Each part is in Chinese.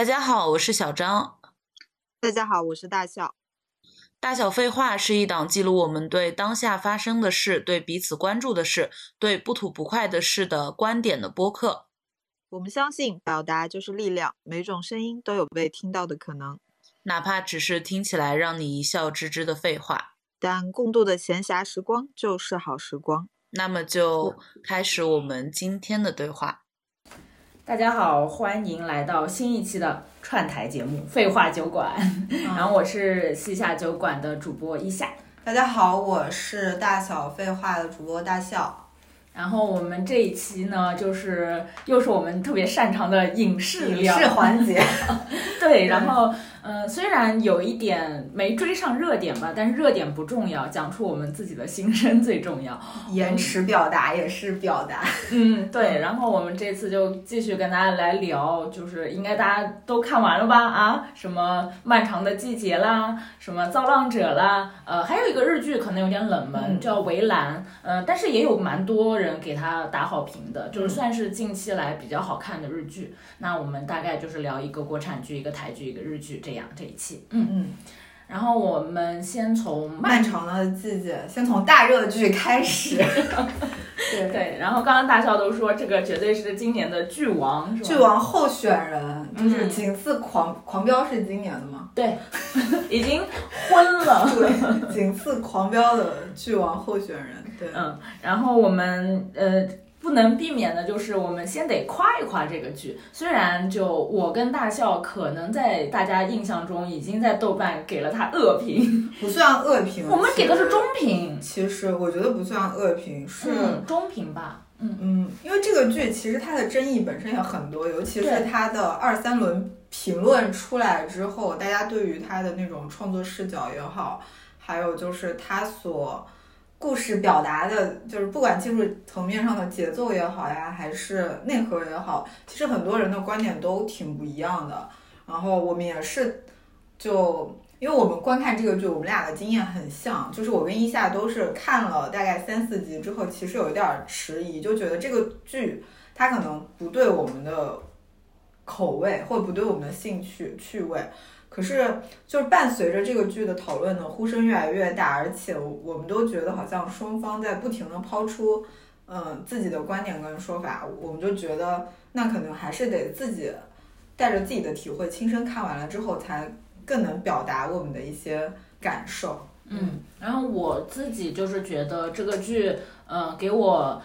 大家好，我是小张。大家好，我是大笑。大小废话是一档记录我们对当下发生的事、对彼此关注的事、对不吐不快的事的观点的播客。我们相信表达就是力量，每种声音都有被听到的可能，哪怕只是听起来让你一笑置之的废话。但共度的闲暇时光就是好时光。那么就开始我们今天的对话。大家好，欢迎来到新一期的串台节目《废话酒馆》，然后我是西夏酒馆的主播一夏。大家好，我是大小废话的主播大笑。然后我们这一期呢，就是又是我们特别擅长的影视影视环节。对，然后。嗯，虽然有一点没追上热点吧，但是热点不重要，讲出我们自己的心声最重要。延迟表达也是表达。嗯，对。然后我们这次就继续跟大家来聊，就是应该大家都看完了吧？啊，什么漫长的季节啦，什么造浪者啦，呃，还有一个日剧可能有点冷门，叫围栏。嗯，但是也有蛮多人给他打好评的，就是算是近期来比较好看的日剧。那我们大概就是聊一个国产剧，一个台剧，一个日剧。这样这一期，嗯嗯，然后我们先从漫长的季节，先从大热剧开始，对对。然后刚刚大笑都说这个绝对是今年的剧王，剧王候选人就是仅次狂狂飙是今年的吗？对，已经昏了，对，仅次狂飙的剧王候选人，对，嗯。然后我们呃。不能避免的就是我们先得夸一夸这个剧，虽然就我跟大笑可能在大家印象中已经在豆瓣给了他恶评，不算恶评，我们给的是中评。其实我觉得不算恶评，是中评吧。嗯嗯，因为这个剧其实它的争议本身也很多，尤其是它的二三轮评论出来之后，大家对于它的那种创作视角也好，还有就是它所。故事表达的，就是不管技术层面上的节奏也好呀，还是内核也好，其实很多人的观点都挺不一样的。然后我们也是，就因为我们观看这个剧，我们俩的经验很像，就是我跟一夏都是看了大概三四集之后，其实有一点迟疑，就觉得这个剧它可能不对我们的口味，或不对我们的兴趣趣味。可是，就是伴随着这个剧的讨论呢，呼声越来越大，而且我们都觉得好像双方在不停的抛出，嗯，自己的观点跟说法，我们就觉得那可能还是得自己带着自己的体会，亲身看完了之后，才更能表达我们的一些感受。嗯，然后我自己就是觉得这个剧，嗯，给我。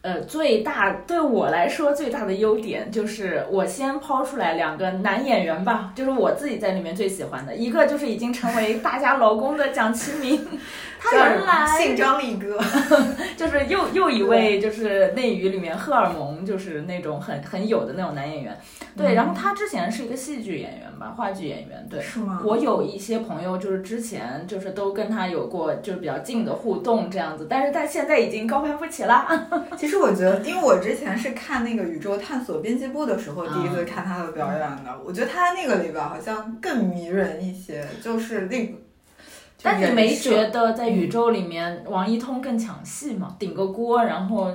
呃，最大对我来说最大的优点就是，我先抛出来两个男演员吧，就是我自己在里面最喜欢的一个，就是已经成为大家老公的蒋奇明。他原来姓张力哥，就是又又一位就是内娱里面荷尔蒙就是那种很很有的那种男演员，对。然后他之前是一个戏剧演员吧，话剧演员，对。是吗？我有一些朋友就是之前就是都跟他有过就是比较近的互动这样子，但是他现在已经高攀不起了。其实我觉得，因为我之前是看那个宇宙探索编辑部的时候第一次看他的表演的，我觉得他那个里边好像更迷人一些，就是那。但你没觉得在宇宙里面王一通更抢戏吗？顶个锅，然后，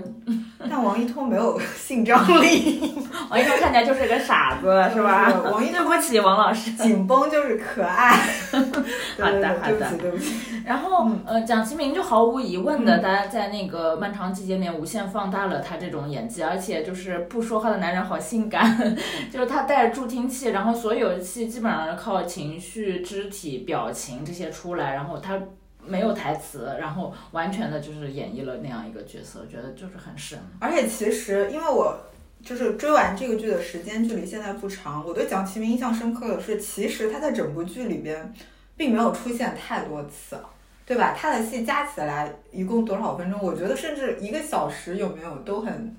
但王一通没有性张力，王一通看起来就是个傻子，是吧？王一对不起，王老师，紧绷就是可爱。好的，好的，对不起，对不起。然后，呃，蒋奇明就毫无疑问的，大家在那个漫长季节里面无限放大了他这种演技，而且就是不说话的男人好性感，就是他带着助听器，然后所有的戏基本上是靠情绪、肢体、表情这些出来。然后他没有台词，然后完全的就是演绎了那样一个角色，觉得就是很神。而且其实，因为我就是追完这个剧的时间距离现在不长，我对蒋奇明印象深刻的是，其实他在整部剧里边并没有出现太多次，对吧？他的戏加起来一共多少分钟？我觉得甚至一个小时有没有都很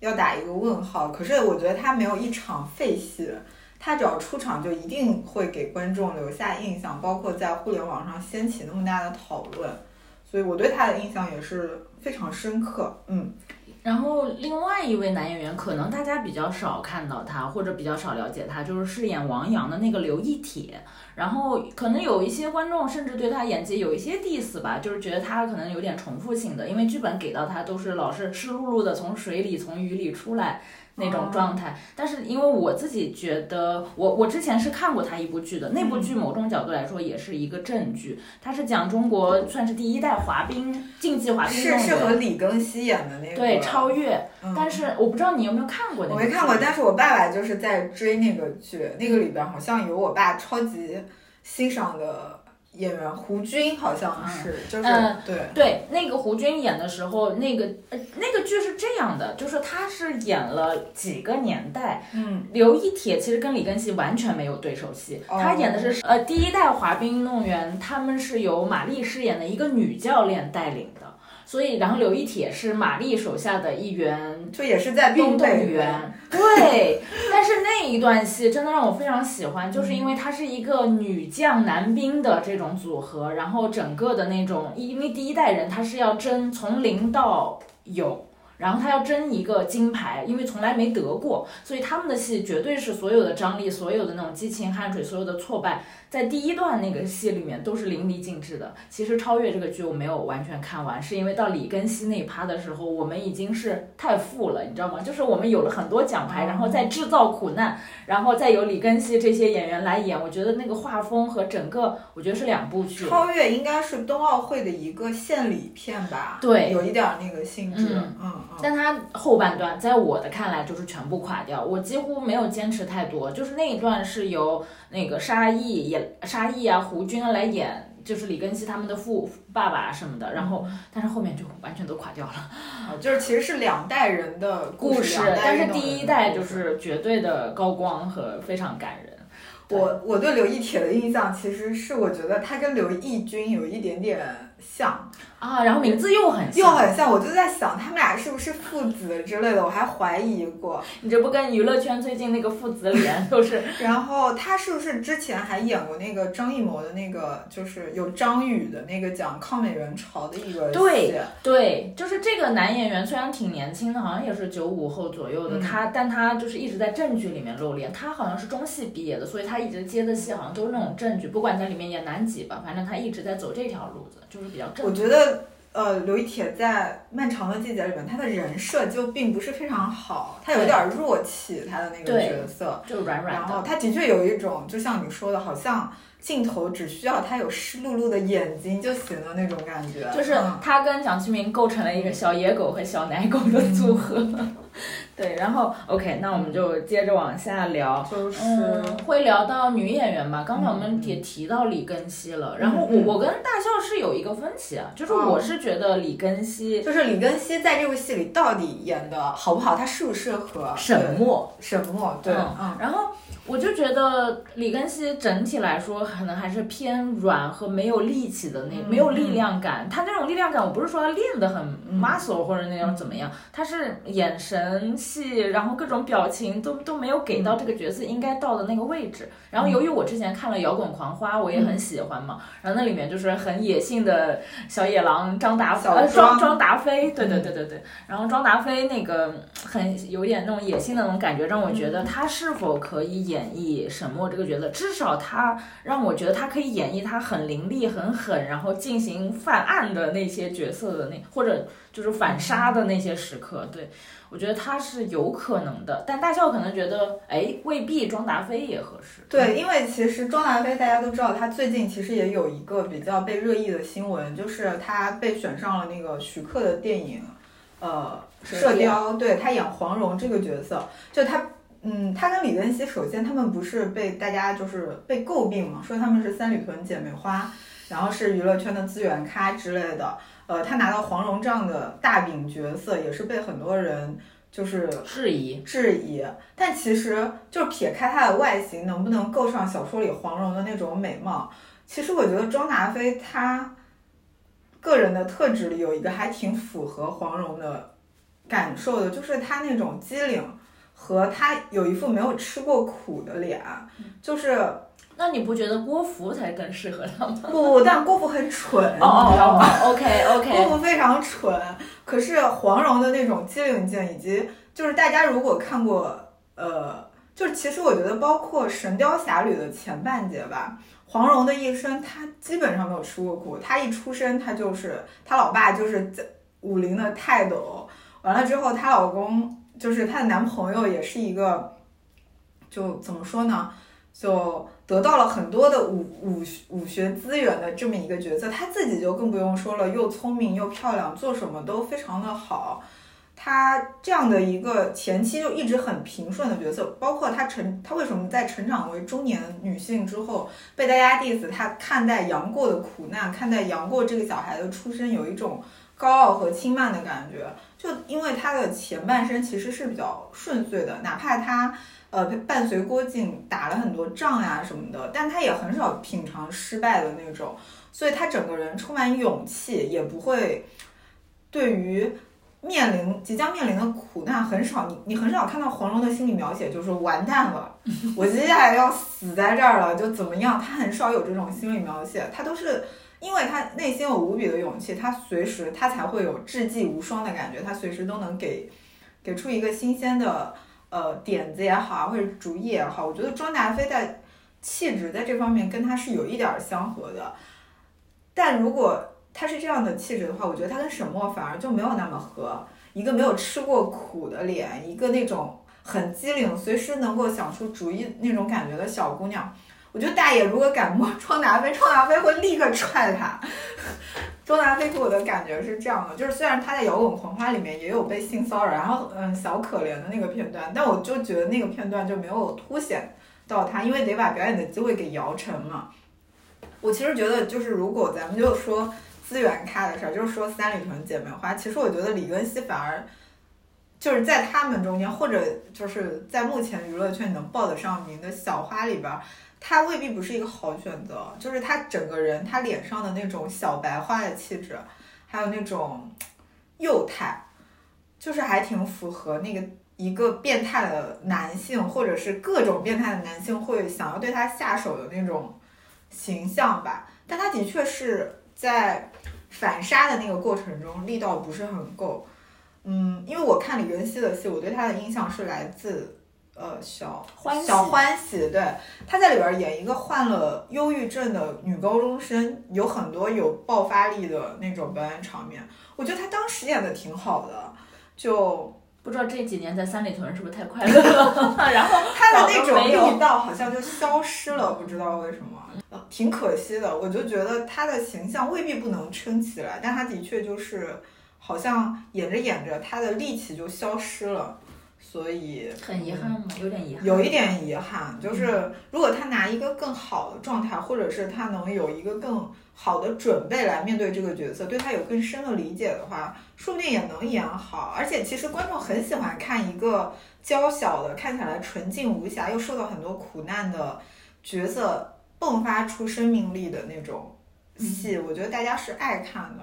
要打一个问号。可是我觉得他没有一场废戏。他只要出场，就一定会给观众留下印象，包括在互联网上掀起那么大的讨论，所以我对他的印象也是非常深刻。嗯。然后另外一位男演员，可能大家比较少看到他，或者比较少了解他，就是饰演王阳的那个刘亦铁。然后可能有一些观众甚至对他演技有一些 diss 吧，就是觉得他可能有点重复性的，因为剧本给到他都是老是湿漉漉的从水里从雨里出来。那种状态。但是因为我自己觉得，我我之前是看过他一部剧的，那部剧某种角度来说也是一个正剧，它是讲中国算是第一代滑冰竞技滑冰是是和李庚希演的那。个。对超越。嗯。但是我不知道你有没有看过那个，我没看过，但是我爸爸就是在追那个剧，那个里边好像有我爸超级欣赏的演员胡军，好像是，就是、嗯对，对，那个胡军演的时候，那个呃那个剧是这样的，就是他是演了几个年代。嗯，刘一铁其实跟李根熙完全没有对手戏，哦他演的是呃第一代滑冰运动员，他们是由马丽饰演的一个女教练带领的。所以，然后刘一铁是马丽手下的一员就也是在运动员，对。但是那一段戏真的让我非常喜欢，就是因为它是一个女将男兵的这种组合，然后整个的那种，因为第一代人他是要争从零到有。然后他要争一个金牌，因为从来没得过，所以他们的戏绝对是所有的张力、所有的那种激情汗水、所有的挫败，在第一段那个戏里面都是淋漓尽致的。其实《超越》这个剧我没有完全看完，是因为到李根熙那一趴的时候，我们已经是太富了，你知道吗？就是我们有了很多奖牌，然后再制造苦难，然后再由李根熙这些演员来演，我觉得那个画风和整个，我觉得是两部剧。超越应该是冬奥会的一个献礼片吧？对有一点儿那个性质。嗯。但他后半段，在我的看来就是全部垮掉，我几乎没有坚持太多。就是那一段是由那个沙溢演沙溢啊、胡军啊来演，就是李根熙他们的父爸爸什么的。然后，但是后面就完全都垮掉了啊就是其实是两代人的故事，但是第一代就是绝对的高光和非常感人。我我对刘亦铁的印象其实是我觉得他跟刘奕君有一点点像，啊，然后名字又很又，很像，我就在想他们俩是不是父子之类的，我还怀疑过。你这不跟娱乐圈最近那个父子脸都是 然后他是不是之前还演过那个张艺谋的那个，就是有张宇的那个讲抗美援朝的一个戏？对对，就是这个男演员虽然挺年轻的，好像也是九五后左右的，嗯他但他就是一直在正剧里面露脸。他好像是中戏毕业的，所以他一直接的戏好像都是那种正剧，不管在里面演男几吧，反正他一直在走这条路子，就是比较正。我觉得。呃，刘亦铁在《漫长的季节》里面，他的人设就并不是非常好，他有点弱气，他的那个角色。就软软然后，他的确有一种，就像你说的，好像镜头只需要他有湿漉漉的眼睛就行了那种感觉。就是嗯他跟蒋奇明构成了一个小野狗和小奶狗的组合。对，然后 OK，那我们就接着往下聊。就是、嗯，会聊到女演员吧。刚才我们也提到李庚希了，然后我嗯。我跟大笑是有一个分歧啊，就是哦。我是觉得李庚希就是李庚希在这部戏里到底演的好不好，他适不适合？沈墨，沈墨，对，嗯嗯。然后我就觉得李庚希整体来说可能还是偏软和没有力气的那，嗯没有力量感。他那种力量感，我不是说他练得很嗯。muscle 或者那种怎么样，他是眼神戏，然后各种表情都都没有给到这个角色应该到的那个位置。然后由于我之前看了《摇滚狂花》，我也很喜欢嘛，然后那里面就是很野性的小野狼张达小呃庄庄庄达菲，对对对对对，然后庄达菲那个很有点那种野性的那种感觉，让我觉得他是否可以演绎沈墨这个角色，至少他让我觉得他可以演绎他很凌厉、很狠，然后进行犯案的那些角色的那或者就是反杀的那些时刻。对我觉得他是有可能的，但大笑可能觉得，哎，未必庄达菲也合适。对，因为其实庄达菲大家都知道，他最近其实也有一个比较被热议的新闻，就是他被选上了那个徐克的电影，呃，射射雕，对他演黄蓉这个角色，就他。嗯，他跟李庚希，首先他们不是被大家就是被诟病嘛，说他们是三里屯姐妹花，然后是娱乐圈的资源咖之类的。呃，他拿到黄蓉这样的大饼角色，也是被很多人就是质疑，质疑，但其实就是撇开他的外形能不能够上小说里黄蓉的那种美貌，其实我觉得庄达菲她个人的特质里有一个还挺符合黄蓉的感受的，就是她那种机灵和她有一副没有吃过苦的脸，就是那你不觉得郭芙才更适合他吗？不 不，但郭芙很蠢，哦你知道吗？哦，OK OK，郭芙非常蠢，可是黄蓉的那种机灵劲，以及就是大家如果看过，呃，就是其实我觉得包括《神雕侠侣》的前半节吧，黄蓉的一生她基本上没有吃过苦，她一出生她就是她老爸就是在武林的泰斗，完了之后她老公就是她的男朋友也是一个，就怎么说呢，就得到了很多的武武武学资源的这么一个角色。她自己就更不用说了，又聪明又漂亮，做什么都非常的好。她这样的一个前期就一直很平顺的角色，包括她成她为什么在成长为中年女性之后被大家 diss，她看待杨过的苦难，看待杨过这个小孩的出身有一种高傲和轻慢的感觉，就因为她的前半生其实是比较顺遂的，哪怕她呃伴随郭靖打了很多仗呀什么的，但他也很少品尝失败的那种，所以他整个人充满勇气，也不会对于。面临即将面临的苦难很少，你你很少看到黄蓉的心理描写，就是完蛋了，我接下来要死在这儿了，就怎么样？他很少有这种心理描写，他都是因为他内心有无比的勇气，他随时他才会有智计无双的感觉，他随时都能给给出一个新鲜的呃点子也好，或者主意也好。我觉得庄达菲在气质在这方面跟他是有一点相合的，但如果。他是这样的气质的话，我觉得他跟沈墨反而就没有那么合。一个没有吃过苦的脸，一个那种很机灵、随时能够想出主意那种感觉的小姑娘。我觉得大爷如果敢摸 庄达菲，庄达菲会立刻踹他。周达飞给我的感觉是这样的，就是虽然他在《摇滚狂花》里面也有被性骚扰，然后嗯小可怜的那个片段，但我就觉得那个片段就没有凸显到他，因为得把表演的机会给姚晨嘛。我其实觉得，就是如果咱们就说。资源咖的事儿，就是说三里屯姐妹花。其实我觉得李根熙反而就是在他们中间，或者就是在目前娱乐圈能报得上名的小花里边，他未必不是一个好选择。就是他整个人，他脸上的那种小白花的气质，还有那种幼态，就是还挺符合那个一个变态的男性，或者是各种变态的男性会想要对他下手的那种形象吧。但他的确是。在反杀的那个过程中，力道不是很够。嗯，因为我看李根熙的戏，我对他的印象是来自呃小欢小欢喜，对，他在里边演一个患了忧郁症的女高中生，有很多有爆发力的那种表演场面。我觉得他当时演的挺好的，就不知道这几年在三里屯是不是太快乐了，然后他的那种力道好像就消失了，不知道为什么。挺可惜的，我就觉得他的形象未必不能撑起来，但他的确就是好像演着演着他的力气就消失了，所以很遗憾吗？有点遗憾，有一点遗憾。就是如果他拿一个更好的状态，或者是他能有一个更好的准备来面对这个角色，对他有更深的理解的话，说不定也能演好。而且其实观众很喜欢看一个娇小的、看起来纯净无瑕又受到很多苦难的角色。迸发出生命力的那种戏，我觉得大家是爱看的，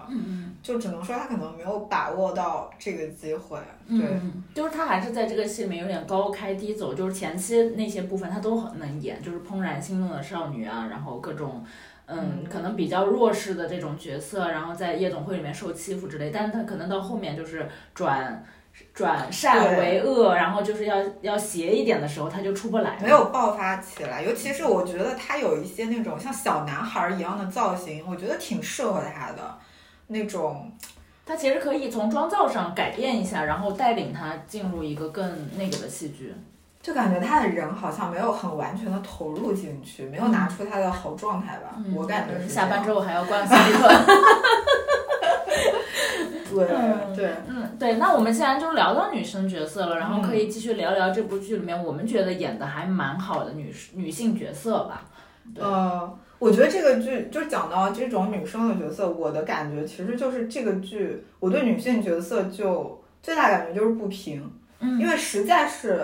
就只能说他可能没有把握到这个机会。对，就是他还是在这个戏里面有点高开低走，就是前期那些部分他都很能演，就是怦然心动的少女啊，然后各种嗯可能比较弱势的这种角色，然后在夜总会里面受欺负之类，但是他可能到后面就是转。转善为恶，然后就是要要邪一点的时候，他就出不来，没有爆发起来。尤其是我觉得他有一些那种像小男孩一样的造型，我觉得挺适合他的那种。他其实可以从妆造上改变一下，然后带领他进入一个更那个的戏剧。就感觉他的人好像没有很完全的投入进去，没有拿出他的好状态吧。我感觉下班之后还要逛三里屯。对对，嗯对，那我们既然就聊到女生角色了，然后可以继续聊聊这部剧里面我们觉得演的还蛮好的女女性角色吧。呃，我觉得这个剧就讲到这种女生的角色，我的感觉其实就是这个剧我对女性角色就最大感觉就是不平，嗯，因为实在是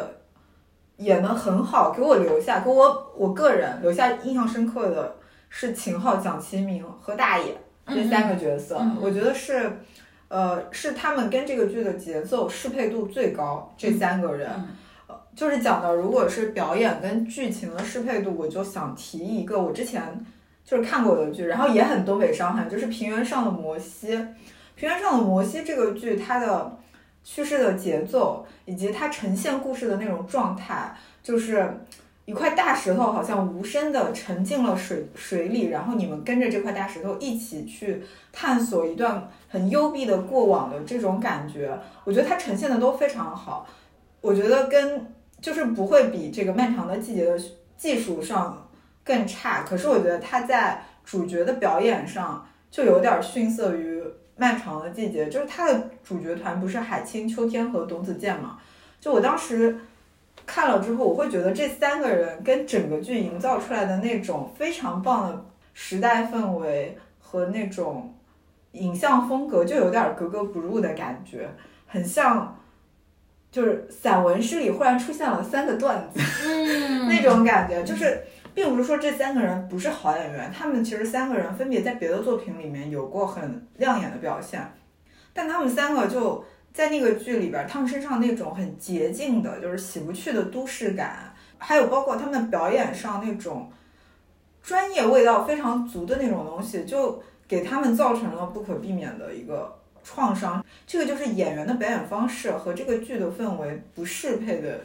演的很好，给我留下给我我个人留下印象深刻的是秦昊、蒋奇明和大爷这三个角色，我觉得是。呃，是他们跟这个剧的节奏适配度最高，这三个人，呃，就是讲的，如果是表演跟剧情的适配度，我就想提一个我之前就是看过的剧，然后也很东北伤痕，就是《平原上的摩西》。《平原上的摩西》这个剧，它的叙事的节奏以及它呈现故事的那种状态，就是。一块大石头好像无声的沉进了水水里，然后你们跟着这块大石头一起去探索一段很幽闭的过往的这种感觉，我觉得它呈现的都非常好。我觉得跟就是不会比这个漫长的季节的技术上更差，可是我觉得它在主角的表演上就有点逊色于漫长的季节，就是它的主角团不是海清、秋天和董子健嘛？就我当时看了之后，我会觉得这三个人跟整个剧营造出来的那种非常棒的时代氛围和那种影像风格，就有点格格不入的感觉，很像。就是散文诗里忽然出现了三个段子，嗯 那种感觉，就是并不是说这三个人不是好演员，他们其实三个人分别在别的作品里面有过很亮眼的表现，但他们三个就在那个剧里边，他们身上那种很洁净的，就是洗不去的都市感，还有包括他们表演上那种专业味道非常足的那种东西，就给他们造成了不可避免的一个。创伤，这个就是演员的表演方式和这个剧的氛围不适配的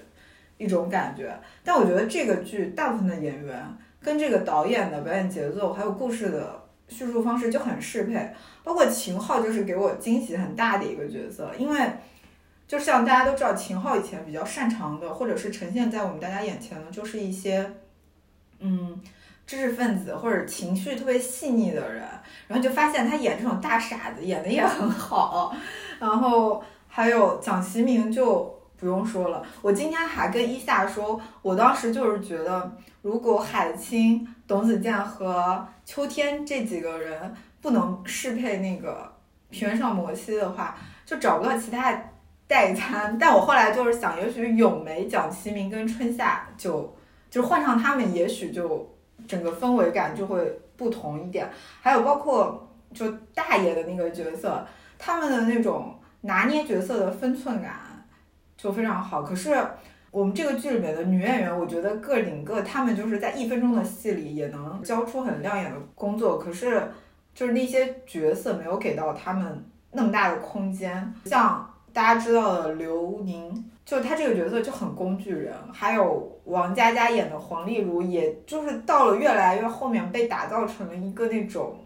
一种感觉。但我觉得这个剧大部分的演员跟这个导演的表演节奏还有故事的叙述方式就很适配。包括秦昊就是给我惊喜很大的一个角色，因为就像大家都知道，秦昊以前比较擅长的，或者是呈现在我们大家眼前的，就是一些嗯。知识分子或者情绪特别细腻的人，然后就发现他演这种大傻子演的也很好，然后还有蒋奇明就不用说了。我今天还跟一夏说，我当时就是觉得，如果海清、董子健和秋天这几个人不能适配那个平原上摩西的话，就找不到其他代餐。但我后来就是想，也许咏梅、蒋奇明跟春夏就就换上他们，也许就。整个氛围感就会不同一点，还有包括就大爷的那个角色，他们的那种拿捏角色的分寸感就非常好。可是我们这个剧里面的女演员，我觉得个顶个，她们就是在一分钟的戏里也能交出很亮眼的工作，可是就是那些角色没有给到他们那么大的空间，像大家知道的刘宁。就他这个角色就很工具人，还有王佳佳演的黄丽茹，也就是到了越来越后面被打造成了一个那种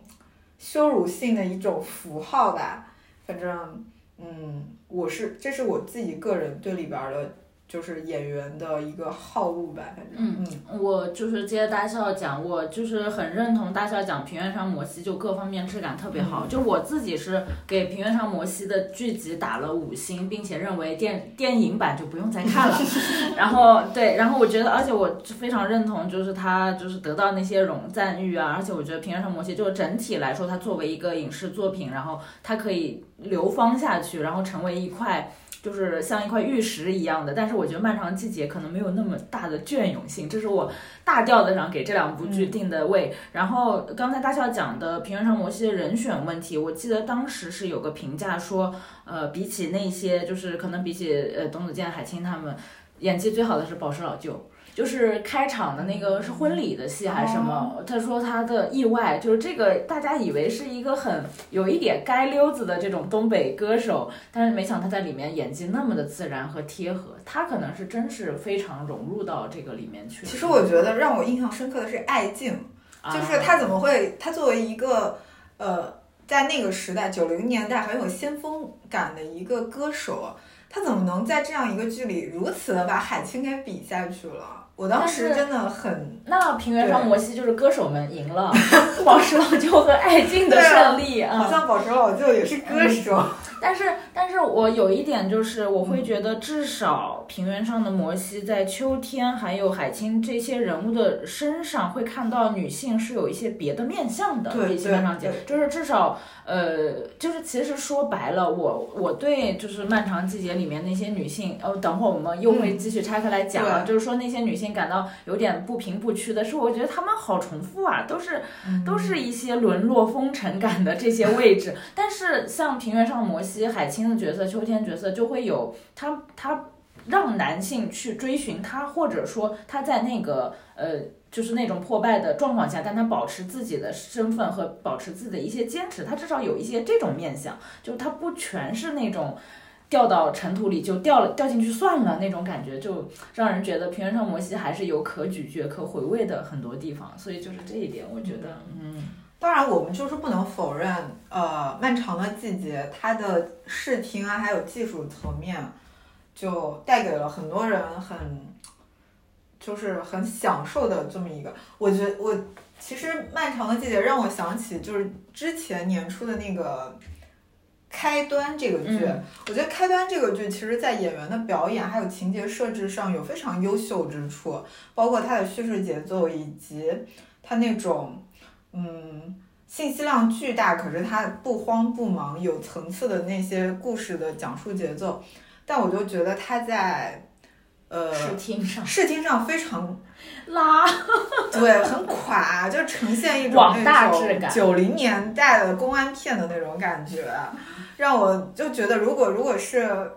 羞辱性的一种符号吧。反正，嗯，我是这是我自己个人对里边的。就是演员的一个好恶吧，反正。嗯嗯，我就是接着大笑讲，我就是很认同大笑讲《平原上摩西》，就各方面质感特别好。就我自己是给《平原上摩西》的剧集打了五星，并且认为电电影版就不用再看了。然后对，然后我觉得，而且我非常认同，就是他就是得到那些荣赞誉啊。而且我觉得《平原上摩西》就整体来说，它作为一个影视作品，然后它可以流芳下去，然后成为一块。就是像一块玉石一样的，但是我觉得《漫长的季节》可能没有那么大的隽永性，这是我大调子上给这两部剧定的位。然后刚才大笑讲的《平原上摩西》的人选问题，我记得当时是有个评价说，呃，比起那些，就是可能比起呃董子健、海清他们，演技最好的是宝石老舅。就是开场的那个是婚礼的戏还是什么？他说他的意外就是这个，大家以为是一个很有一点街溜子的这种东北歌手，但是没想他在里面演技那么的自然和贴合，他可能是真是非常融入到这个里面去。其实我觉得让我印象深刻的是艾静，就是他怎么会，他作为一个呃在那个时代九零年代很有先锋感的一个歌手，他怎么能在这样一个剧里如此的把海清给比下去了？我当时真的很，那平原上摩西就是歌手们赢了，宝石老舅和艾静的胜利啊，好像宝石老舅也是歌手。但是，但是我有一点就是，我会觉得至少平原上的摩西在秋天还有海清这些人物的身上会看到女性是有一些别的面相的。对，基本上讲，就是至少，呃，就是其实说白了，我我对就是漫长季节里面那些女性，呃，等会儿我们又会继续拆开来讲，就是说那些女性感到有点不平不屈的是，我觉得她们好重复啊，都是都是一些沦落风尘感的这些位置。但是像平原上的摩西。西海清的角色，秋天角色就会有他，他让男性去追寻他，或者说他在那个呃，就是那种破败的状况下，但他保持自己的身份和保持自己的一些坚持，他至少有一些这种面相，就他不全是那种掉到尘土里就掉了掉进去算了那种感觉，就让人觉得平原上摩西还是有可咀嚼、可回味的很多地方，所以就是这一点，我觉得嗯。当然，我们就是不能否认，呃，漫长的季节它的视听啊，还有技术层面，就带给了很多人很就是很享受的这么一个。我觉我其实《漫长的季节》让我想起就是之前年初的那个。开端这个剧，嗯我觉得开端这个剧，其实在演员的表演还有情节设置上有非常优秀之处，包括它的叙事节奏以及它那种嗯信息量巨大，可是它不慌不忙、有层次的那些故事的讲述节奏。但我就觉得它在呃视听上视听上非常 拉，对，很垮，就呈现一种那种九零年代的公安片的那种感觉，让我就觉得，如果如果是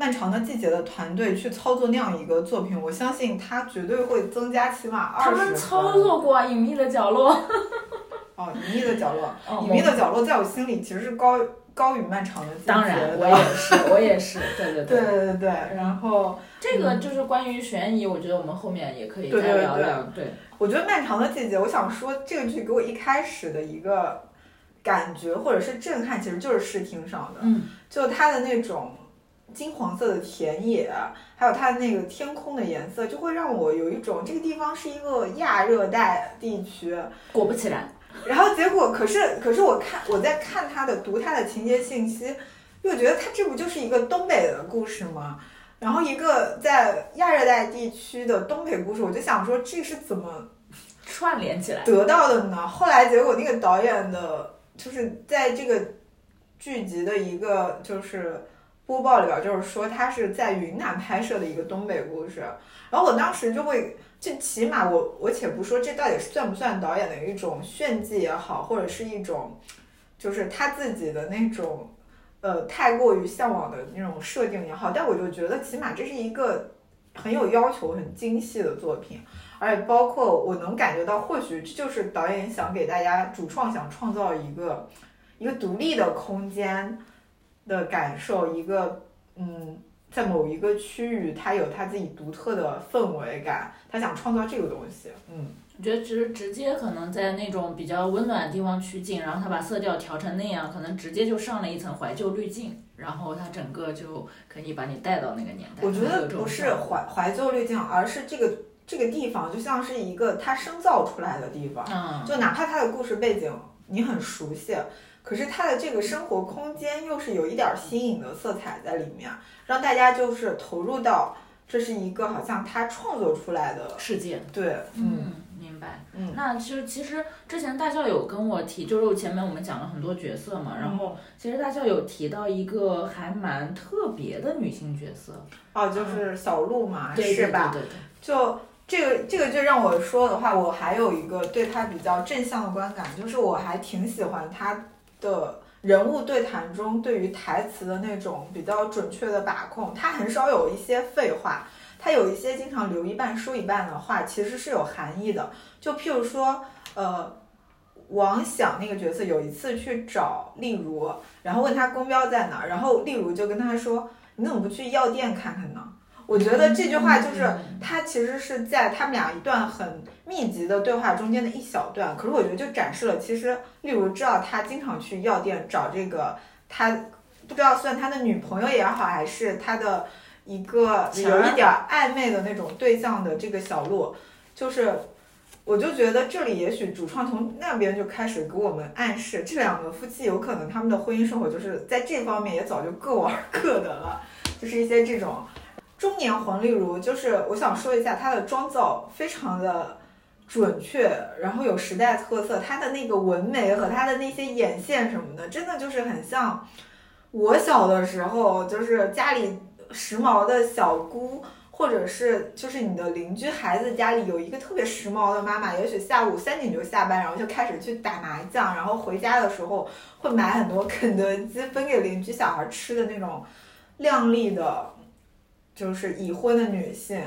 漫长的季节的团队去操作那样一个作品，我相信他绝对会增加起码他二十们操作过《隐秘的角落》哦，隐秘的角落，哦隐秘的角落在我心里其实是高高于漫长的季节当然，我也是，我也是，对对对。对对对，然后这个就是关于悬疑，我觉得我们后面也可以聊对聊。对，我觉得《漫长的季节》，我想说这个剧给我一开始的一个感觉或者是震撼，其实就是视听上的，嗯，就它的那种金黄色的田野，还有它的那个天空的颜色，就会让我有一种这个地方是一个亚热带地区。果不其然，然后结果，可是可是我看我在看它的读它的情节信息，又觉得它这不就是一个东北的故事吗？然后一个在亚热带地区的东北故事，我就想说这是怎么串联起来。得到的呢？后来结果那个导演的，就是在这个剧集的一个就是播报里边，就是说他是在云南拍摄的一个东北故事。然后我当时就会，就起码我我且不说这到底算不算导演的一种炫技也好，或者是一种就是他自己的那种呃太过于向往的那种设定也好，但我就觉得起码这是一个很有要求、很精细的作品。而且包括我能感觉到，或许这就是导演想给大家主创想创造一个一个独立的空间的感受，一个嗯，在某一个区域它有它自己独特的氛围感，他想创造这个东西，嗯，我觉得直直接可能在那种比较温暖的地方取景，然后他把色调调成那样，可能直接就上了一层怀旧滤镜，然后它整个就可以把你带到那个年代。我觉得不是怀怀旧滤镜，而是这个这个地方就像是一个他生造出来的地方，嗯，就哪怕它的故事背景你很熟悉，可是它的这个生活空间又是有一点新颖的色彩在里面，让大家就是投入到这是一个好像他创作出来的，世界。对，嗯嗯，明白。嗯那其实其实之前大校有跟我提，就是前面我们讲了很多角色嘛，然后其实大校有提到一个还蛮特别的女性角色，哦，就是小鹿嘛，对是吧？对对对就这个这个就让我说的话，我还有一个对他比较正向的观感，就是我还挺喜欢他的人物对谈中对于台词的那种比较准确的把控，他很少有一些废话，他有一些经常留一半说一半的话，其实是有含义的。就譬如说，呃。王响那个角色有一次去找例如，然后问他公标在哪，然后例如就跟他说：“你怎么不去药店看看呢？”我觉得这句话就是嗯他其实是在他们俩一段很密集的对话中间的一小段，可是我觉得就展示了，其实例如知道他经常去药店找这个他不知道算他的女朋友也好，还是他的一个有一点儿暧昧的那种对象的这个小鹿，就是我就觉得这里也许主创从那边就开始给我们暗示，这两个夫妻有可能他们的婚姻生活就是在这方面也早就各玩各的了，就是一些这种。中年黄丽茹，就是我想说一下她的妆造非常的准确，然后有时代特色，她的那个纹眉和她的那些眼线什么的，真的就是很像我小的时候，就是家里时髦的小姑，或者是就是你的邻居孩子家里有一个特别时髦的妈妈，也许下午三点就下班，然后就开始去打麻将，然后回家的时候会买很多肯德基分给邻居小孩吃的那种靓丽的。就是已婚的女性，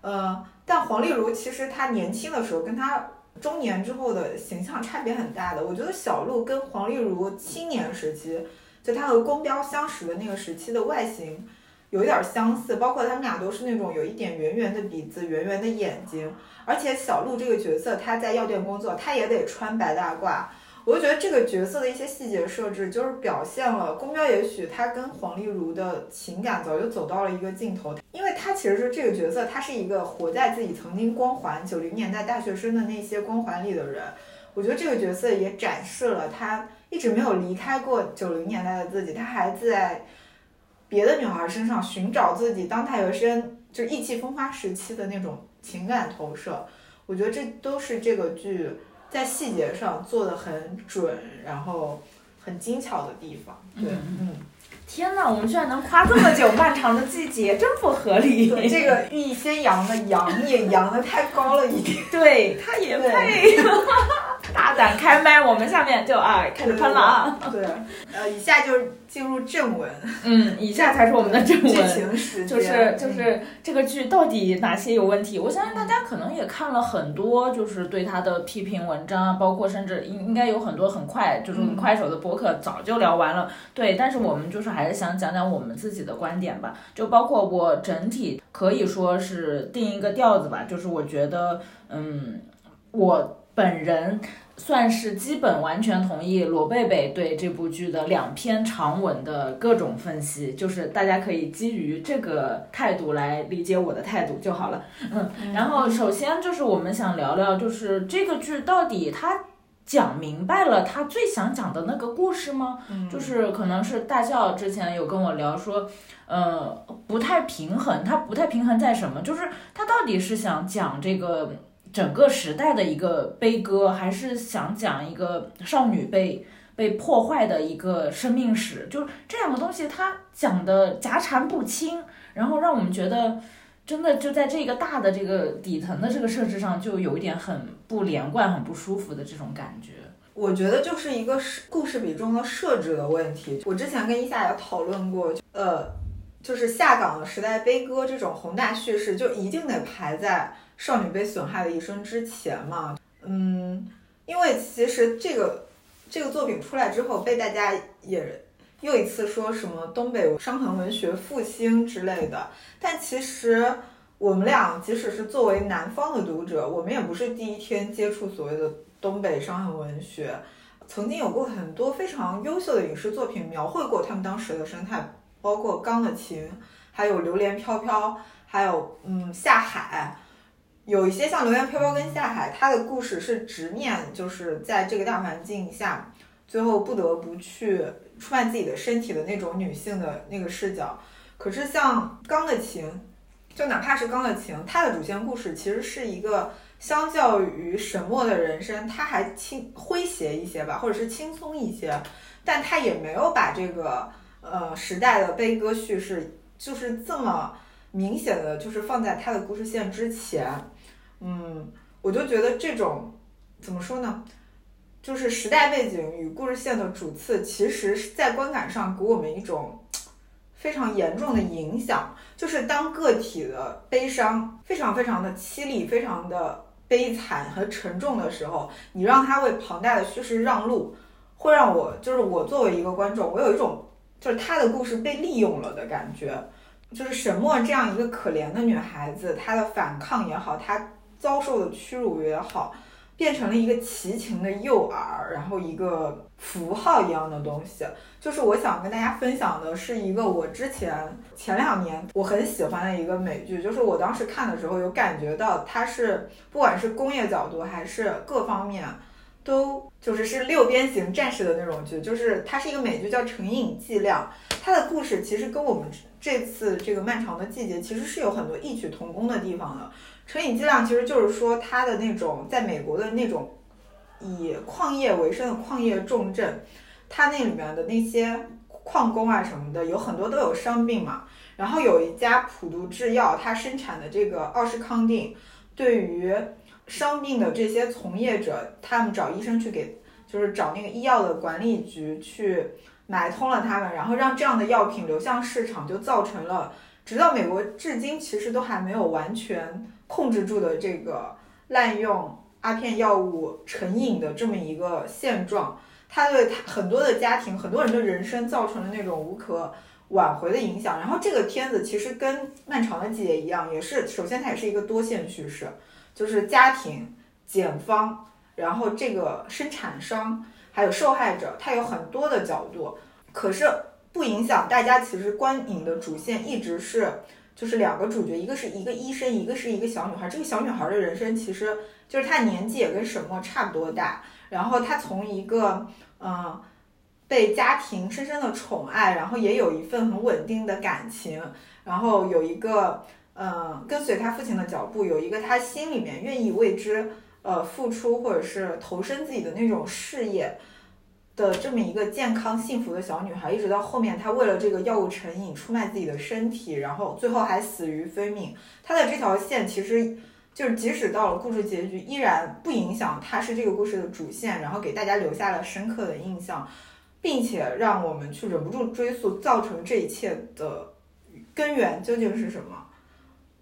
呃，但黄丽茹其实她年轻的时候跟她中年之后的形象差别很大的。我觉得小鹿跟黄丽茹青年时期，就她和宫彪相识的那个时期的外形有一点相似，包括他们俩都是那种有一点圆圆的鼻子、圆圆的眼睛，而且小鹿这个角色她在药店工作，她也得穿白大褂。我就觉得这个角色的一些细节设置，就是表现了宫彪也许他跟黄丽如的情感早就走到了一个尽头，因为他其实是这个角色，他是一个活在自己曾经光环九零年代大学生的那些光环里的人。我觉得这个角色也展示了他一直没有离开过九零年代的自己，他还在别的女孩身上寻找自己当大学生就意气风发时期的那种情感投射。我觉得这都是这个剧。在细节上做的很准，然后很精巧的地方。对，嗯，天哪，我们居然能夸这么久，漫长的季节真不合理。这个欲先扬的扬也扬的太高了一点。对，他也配。大胆开麦，我们下面就啊开始喷了啊。对，呃，以下就是进入正文。嗯，以下才是我们的正文。剧情时就是就是这个剧到底哪些有问题？我相信大家可能也看了很多，就是对他的批评文章啊，包括甚至应应该有很多很快，就是快手的博客早就聊完了。对，但是我们就是还是想讲讲我们自己的观点吧。就包括我整体可以说是定一个调子吧，就是我觉得，嗯，我。本人算是基本完全同意罗贝贝对这部剧的两篇长文的各种分析，就是大家可以基于这个态度来理解我的态度就好了。嗯，然后首先就是我们想聊聊，就是这个剧到底它讲明白了他最想讲的那个故事吗？就是可能是大笑之前有跟我聊说，呃，不太平衡，它不太平衡在什么？就是他到底是想讲这个。整个时代的一个悲歌，还是想讲一个少女被被破坏的一个生命史，就是这两个东西，它讲的夹缠不清，然后让我们觉得真的就在这个大的这个底层的这个设置上，就有一点很不连贯、很不舒服的这种感觉。我觉得就是一个是故事比重的设置的问题。我之前跟伊夏也讨论过，呃，就是下岗时代悲歌这种宏大叙事，就一定得排在。少女被损害的一生之前嘛，嗯，因为其实这个这个作品出来之后，被大家也又一次说什么东北伤痕文学复兴之类的。但其实我们俩即使是作为南方的读者，我们也不是第一天接触所谓的东北伤痕文学。曾经有过很多非常优秀的影视作品描绘过他们当时的生态，包括《钢的琴》，还有《榴莲飘飘》，还有嗯下海。有一些像《流言飘飘》跟《下海》，它的故事是直面，就是在这个大环境下，最后不得不去出卖自己的身体的那种女性的那个视角。可是像《钢的琴》，就哪怕是《钢的琴》，它的主线故事其实是一个相较于沈默的人生，它还轻诙谐一些吧，或者是轻松一些，但它也没有把这个呃时代的悲歌叙事，就是这么明显的就是放在它的故事线之前。嗯，我就觉得这种怎么说呢，就是时代背景与故事线的主次，其实是在观感上给我们一种非常严重的影响。就是当个体的悲伤非常非常的凄厉、非常的悲惨和沉重的时候，你让他为庞大的叙事让路，会让我就是我作为一个观众，我有一种就是他的故事被利用了的感觉。就是沈墨这样一个可怜的女孩子，她的反抗也好，她。遭受的屈辱也好，变成了一个奇情的诱饵，然后一个符号一样的东西。就是我想跟大家分享的是一个我之前前两年我很喜欢的一个美剧，就是我当时看的时候有感觉到它是不管是工业角度还是各方面，都就是是六边形战士的那种剧。就是它是一个美剧叫《成瘾剂量》，它的故事其实跟我们这次这个漫长的季节其实是有很多异曲同工的地方的。成瘾剂量其实就是说，它的那种在美国的那种以矿业为生的矿业重镇，它那里面的那些矿工啊什么的，有很多都有伤病嘛。然后有一家普渡制药，它生产的这个奥施康定，对于伤病的这些从业者，他们找医生去给，就是找那个医药的管理局去买通了他们，然后让这样的药品流向市场，就造成了直到美国至今其实都还没有完全。控制住的这个滥用阿片药物成瘾的这么一个现状，它对他很多的家庭、很多人的人生造成了那种无可挽回的影响。然后这个片子其实跟《漫长的季节》一样，也是首先它也是一个多线叙事，就是家庭、检方，然后这个生产商，还有受害者，它有很多的角度，可是不影响大家其实观影的主线一直是就是两个主角，一个是一个医生，一个是一个小女孩。这个小女孩的人生其实就是她年纪也跟沈墨差不多大，然后她从一个嗯。被家庭深深的宠爱，然后也有一份很稳定的感情，然后有一个，嗯，跟随他父亲的脚步，有一个他心里面愿意为之，呃，付出或者是投身自己的那种事业的这么一个健康幸福的小女孩，一直到后面她为了这个药物成瘾出卖自己的身体，然后最后还死于非命。她的这条线其实就是即使到了故事结局，依然不影响她是这个故事的主线，然后给大家留下了深刻的印象。并且让我们去忍不住追溯造成这一切的根源究竟是什么？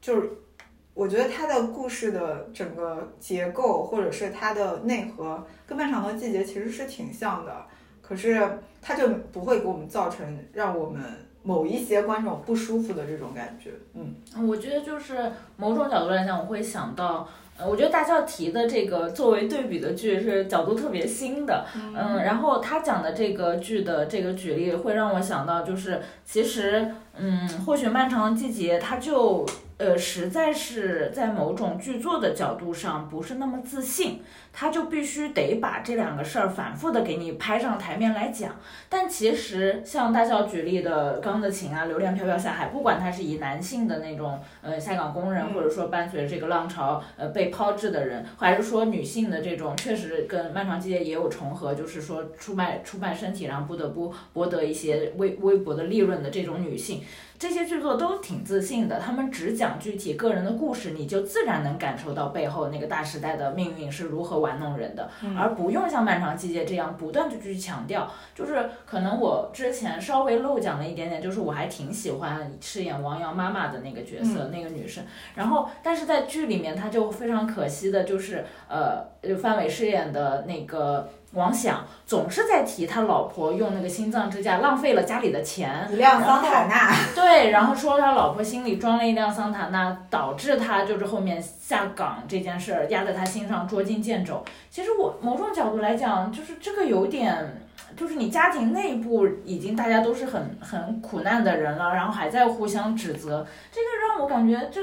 就是我觉得他的故事的整个结构或者是它的内核跟《漫长的季节》其实是挺像的，可是它就不会给我们造成让我们某一些观众不舒服的这种感觉。嗯，我觉得就是某种角度来讲，我会想到。我觉得大笑提的这个作为对比的剧是角度特别新的，嗯，然后他讲的这个剧的这个举例会让我想到，就是其实，嗯，或许漫长的季节它就。呃，实在是在某种剧作的角度上不是那么自信，他就必须得把这两个事儿反复的给你拍上台面来讲。但其实像大笑举例的《钢的琴》啊，《流连飘飘下海》，不管他是以男性的那种呃下岗工人，或者说伴随着这个浪潮呃被抛掷的人，还是说女性的这种确实跟漫长季节也有重合，就是说出卖出卖身体，然后不得不博得一些微微薄的利润的这种女性。这些剧作都挺自信的，他们只讲具体个人的故事，你就自然能感受到背后那个大时代的命运是如何玩弄人的，而不用像《漫长季节》这样不断的去强调。就是可能我之前稍微漏讲了一点点，就是我还挺喜欢饰演王瑶妈妈的那个角色，那个女生。然后，但是在剧里面，她就非常可惜的，就是呃，范伟饰演的那个。王想总是在提他老婆用那个心脏支架浪费了家里的钱，一辆桑塔纳。对，然后说他老婆心里装了一辆桑塔纳，导致他就是后面下岗这件事儿压在他心上捉襟见肘。其实我某种角度来讲，就是这个有点，就是你家庭内部已经大家都是很很苦难的人了，然后还在互相指责，这个让我感觉这，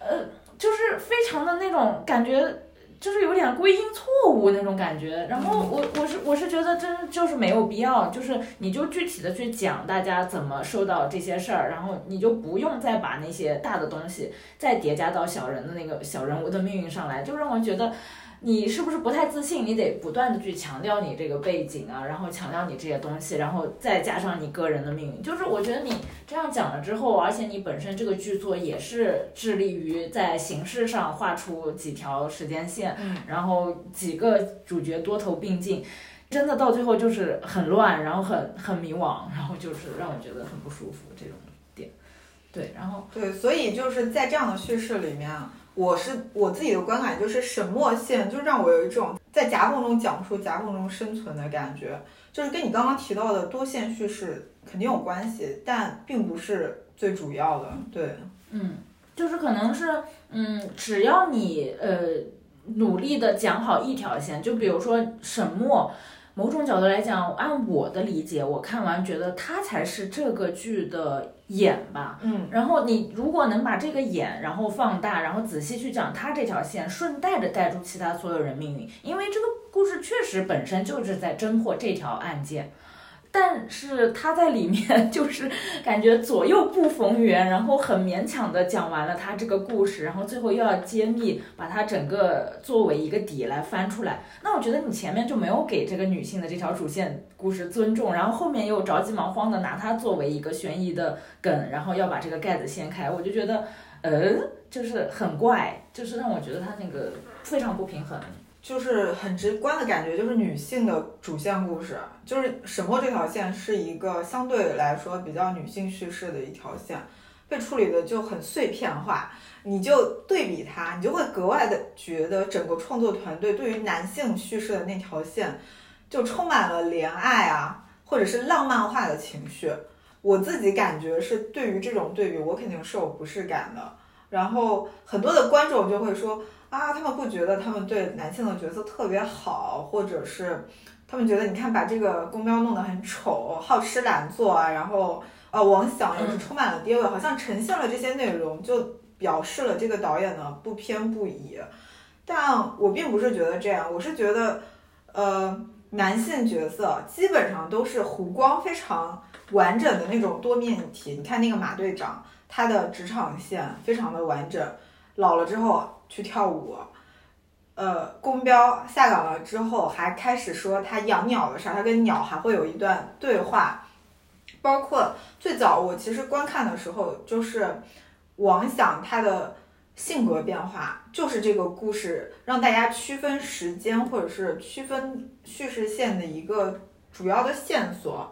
呃，就是非常的那种感觉。就是有点归因错误那种感觉，然后我我是我是觉得真就是没有必要，就是你就具体的去讲大家怎么受到这些事儿，然后你就不用再把那些大的东西再叠加到小人的那个小人物的命运上来，就让我觉得。你是不是不太自信？你得不断的去强调你这个背景啊，然后强调你这些东西，然后再加上你个人的命运。就是我觉得你这样讲了之后，而且你本身这个剧作也是致力于在形式上画出几条时间线，然后几个主角多头并进，真的到最后就是很乱，然后很很迷惘，然后就是让我觉得很不舒服这种点。对，然后对，所以就是在这样的叙事里面。我是我自己的观感，就是沈墨线就让我有一种在夹缝中讲述、夹缝中生存的感觉，就是跟你刚刚提到的多线叙事肯定有关系，但并不是最主要的。对，嗯，就是可能是，嗯，只要你呃努力的讲好一条线，就比如说沈墨。某种角度来讲，按我的理解，我看完觉得他才是这个剧的眼吧。嗯，然后你如果能把这个眼，然后放大，然后仔细去讲他这条线，顺带着带出其他所有人命运，因为这个故事确实本身就是在侦破这条案件。但是他在里面就是感觉左右不逢源，然后很勉强的讲完了他这个故事，然后最后又要揭秘，把他整个作为一个底来翻出来。那我觉得你前面就没有给这个女性的这条主线故事尊重，然后后面又着急忙慌的拿它作为一个悬疑的梗，然后要把这个盖子掀开，我就觉得，嗯，就是很怪，就是让我觉得他那个非常不平衡。就是很直观的感觉，就是女性的主线故事，就是沈墨这条线是一个相对来说比较女性叙事的一条线，被处理的就很碎片化。你就对比它，你就会格外的觉得整个创作团队对于男性叙事的那条线，就充满了怜爱啊，或者是浪漫化的情绪。我自己感觉是对于这种对比，我肯定是有不适感的。然后很多的观众就会说。啊，他们不觉得他们对男性的角色特别好，或者是他们觉得你看把这个宫标弄得很丑，好吃懒做啊，然后呃王响也是充满了爹味，好像呈现了这些内容，就表示了这个导演呢不偏不倚。但我并不是觉得这样，我是觉得，呃，男性角色基本上都是弧光非常完整的那种多面体。你看那个马队长，他的职场线非常的完整，老了之后去跳舞。呃，宫彪下岗了之后，还开始说他养鸟的事儿，他跟鸟还会有一段对话。包括最早我其实观看的时候，就是王响他的性格变化，就是这个故事让大家区分时间或者是区分叙事线的一个主要的线索。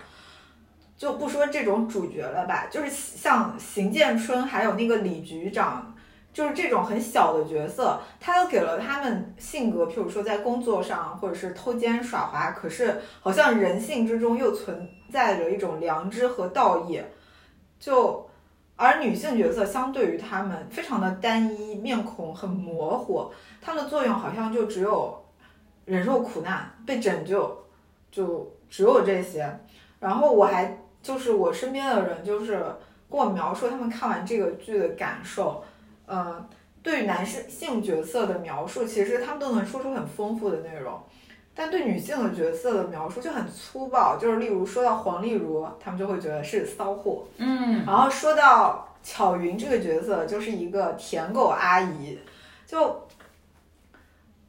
就不说这种主角了吧，就是像邢建春还有那个李局长。就是这种很小的角色，他都给了他们性格，譬如说在工作上，或者是偷奸耍滑，可是好像人性之中又存在着一种良知和道义。就而女性角色相对于他们非常的单一，面孔很模糊，他们的作用好像就只有忍受苦难、被拯救，就只有这些。然后我还就是我身边的人就是跟我描述他们看完这个剧的感受。呃，对男性性角色的描述，其实他们都能说出很丰富的内容，但对女性的角色的描述就很粗暴。就是例如说到黄丽茹，他们就会觉得是骚货，嗯，然后说到巧云这个角色，就是一个舔狗阿姨，就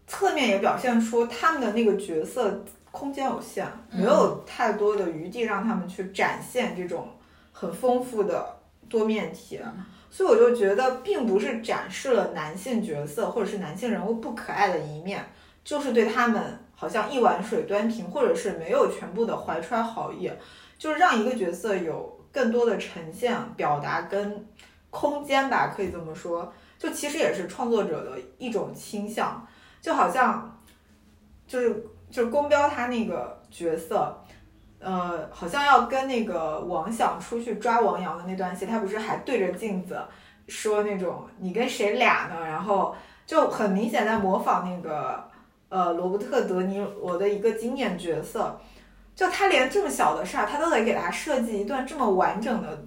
侧面也表现出他们的那个角色空间有限，没有太多的余地让他们去展现这种很丰富的多面体。所以我就觉得，并不是展示了男性角色或者是男性人物不可爱的一面，就是对他们好像一碗水端平，或者是没有全部的怀揣好意，就是让一个角色有更多的呈现、表达跟空间吧，可以这么说。就其实也是创作者的一种倾向，就好像就是就是宫彪他那个角色。呃，好像要跟那个王想出去抓王阳的那段戏，他不是还对着镜子说那种“你跟谁俩呢？”然后就很明显在模仿那个呃罗伯特·德尼罗的一个经典角色，就他连这么小的事儿，他都得给他设计一段这么完整的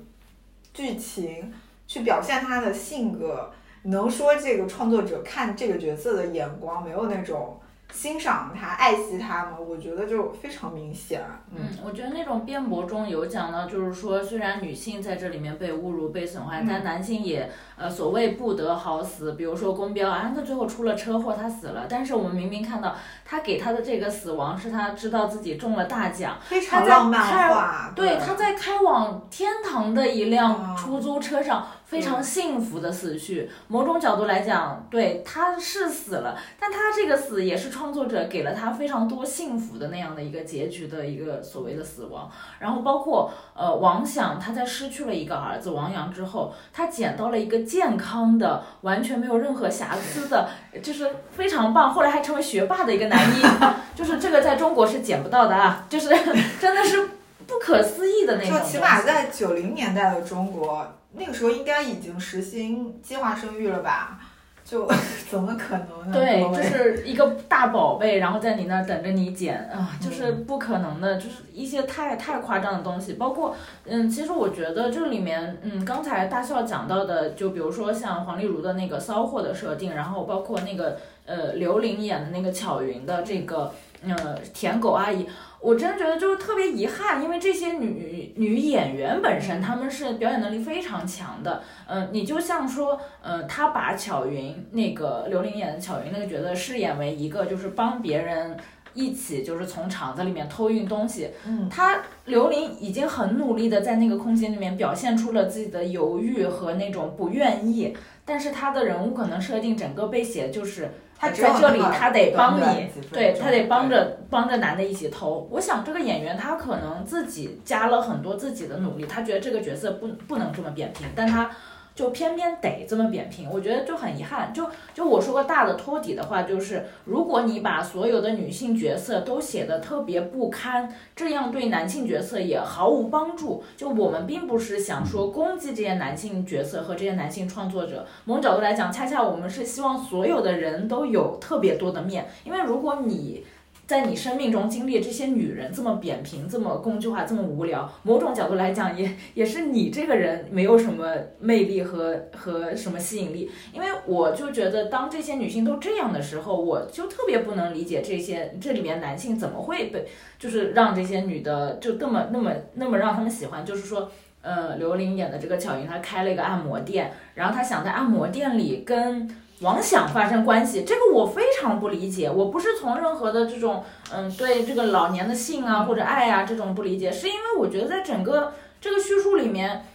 剧情去表现他的性格。能说这个创作者看这个角色的眼光没有那种？欣赏他、爱惜他嘛，我觉得就非常明显。嗯，我觉得那种辩驳中有讲到，就是说，虽然女性在这里面被侮辱、被损坏，但男性也呃所谓不得好死。比如说宫彪啊，他最后出了车祸，他死了，但是我们明明看到他给他的这个死亡是他知道自己中了大奖，非常浪漫化。对，他在开往天堂的一辆出租车上。非常幸福的死去，某种角度来讲，对他是死了，但他这个死也是创作者给了他非常多幸福的那样的一个结局的一个所谓的死亡。然后包括呃王想，他在失去了一个儿子王阳之后，他捡到了一个健康的、完全没有任何瑕疵的，就是非常棒，后来还成为学霸的一个男一，就是这个在中国是捡不到的啊，就是 真的是不可思议的那种。就起码在九零年代的中国。那个时候应该已经实行计划生育了吧？就 怎么可能呢？对，就是一个大宝贝，然后在你那儿等着你捡啊，就是不可能的，就是一些太太夸张的东西。包括，嗯，其实我觉得这里面，嗯，刚才大笑讲到的，就比如说像黄丽茹的那个骚货的设定，然后包括那个呃刘琳演的那个巧云的这个呃舔狗阿姨。我真觉得就是特别遗憾，因为这些女女演员本身她们是表演能力非常强的。嗯，你就像说，嗯，她把巧云那个刘琳演的巧云那个角色饰演为一个就是帮别人一起就是从厂子里面偷运东西。嗯，她刘琳已经很努力的在那个空间里面表现出了自己的犹豫和那种不愿意，但是她的人物可能设定整个被写就是。他在这里，他得帮你，对他得帮着帮着男的一起偷。我想这个演员他可能自己加了很多自己的努力，他觉得这个角色不不能这么扁平，但他。就偏偏得这么扁平，我觉得就很遗憾。就就我说个大的托底的话，就是如果你把所有的女性角色都写得特别不堪，这样对男性角色也毫无帮助。就我们并不是想说攻击这些男性角色和这些男性创作者，某种角度来讲，恰恰我们是希望所有的人都有特别多的面，因为如果你。在你生命中经历这些女人这么扁平、这么工具化、这么无聊，某种角度来讲，也也是你这个人没有什么魅力和和什么吸引力。因为我就觉得，当这些女性都这样的时候，我就特别不能理解这些这里面男性怎么会被，就是让这些女的就那么那么那么让他们喜欢，就是说。呃，刘琳演的这个巧云，她开了一个按摩店，然后她想在按摩店里跟妄想发生关系，这个我非常不理解。我不是从任何的这种，嗯，对这个老年的性啊或者爱啊这种不理解，是因为我觉得在整个这个叙述里面。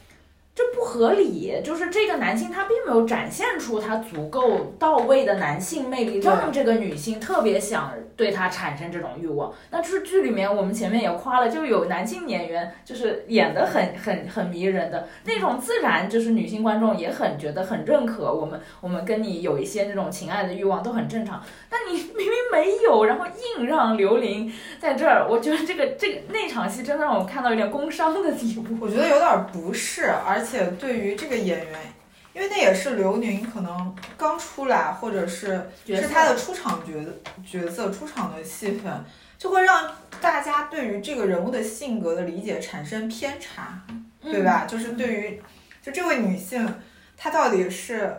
这不合理，就是这个男性他并没有展现出他足够到位的男性魅力，让这个女性特别想对他产生这种欲望。那就是剧里面我们前面也夸了，就有男性演员就是演的很很很迷人的那种，自然就是女性观众也很觉得很认可。我们我们跟你有一些那种情爱的欲望都很正常，但你明明没有，然后硬让刘琳在这儿，我觉得这个这个那场戏真的让我看到有点工伤的地步。我觉得有点不适，而且。而且对于这个演员，因为那也是刘宁可能刚出来，或者是是他的出场角角色出场的戏份，就会让大家对于这个人物的性格的理解产生偏差，对吧？就是对于就这位女性，她到底是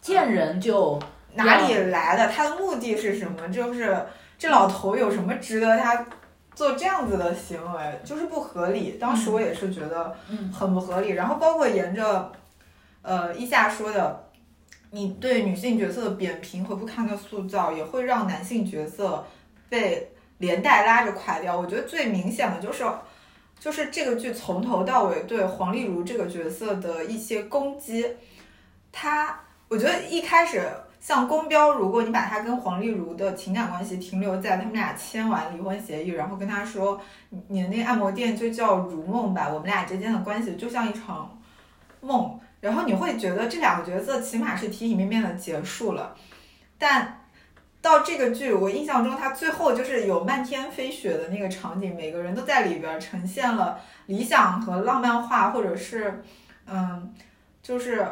见人就哪里来的？她的目的是什么？就是这老头有什么值得她？做这样子的行为就是不合理，当时我也是觉得很不合理。然后包括沿着，呃，一下说的，你对女性角色的扁平和不堪的塑造，也会让男性角色被连带拉着垮掉。我觉得最明显的就是，就是这个剧从头到尾对黄丽茹这个角色的一些攻击，他，我觉得一开始。像宫彪，如果你把他跟黄丽茹的情感关系停留在他们俩签完离婚协议，然后跟他说，你的那按摩店就叫如梦吧，我们俩之间的关系就像一场梦，然后你会觉得这两个角色起码是体体面面的结束了。但到这个剧，我印象中他最后就是有漫天飞雪的那个场景，每个人都在里边呈现了理想和浪漫化，或者是，嗯，就是。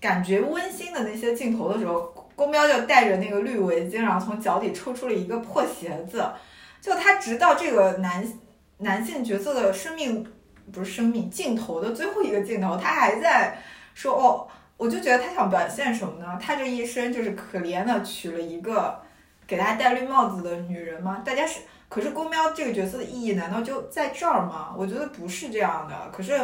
感觉温馨的那些镜头的时候，宫彪就戴着那个绿围巾，然后从脚底抽出了一个破鞋子。就他直到这个男男性角色的生命不是生命镜头的最后一个镜头，他还在说哦，我就觉得他想表现什么呢？他这一生就是可怜的娶了一个给他戴绿帽子的女人吗？大家是，可是宫彪这个角色的意义难道就在这儿吗？我觉得不是这样的。可是。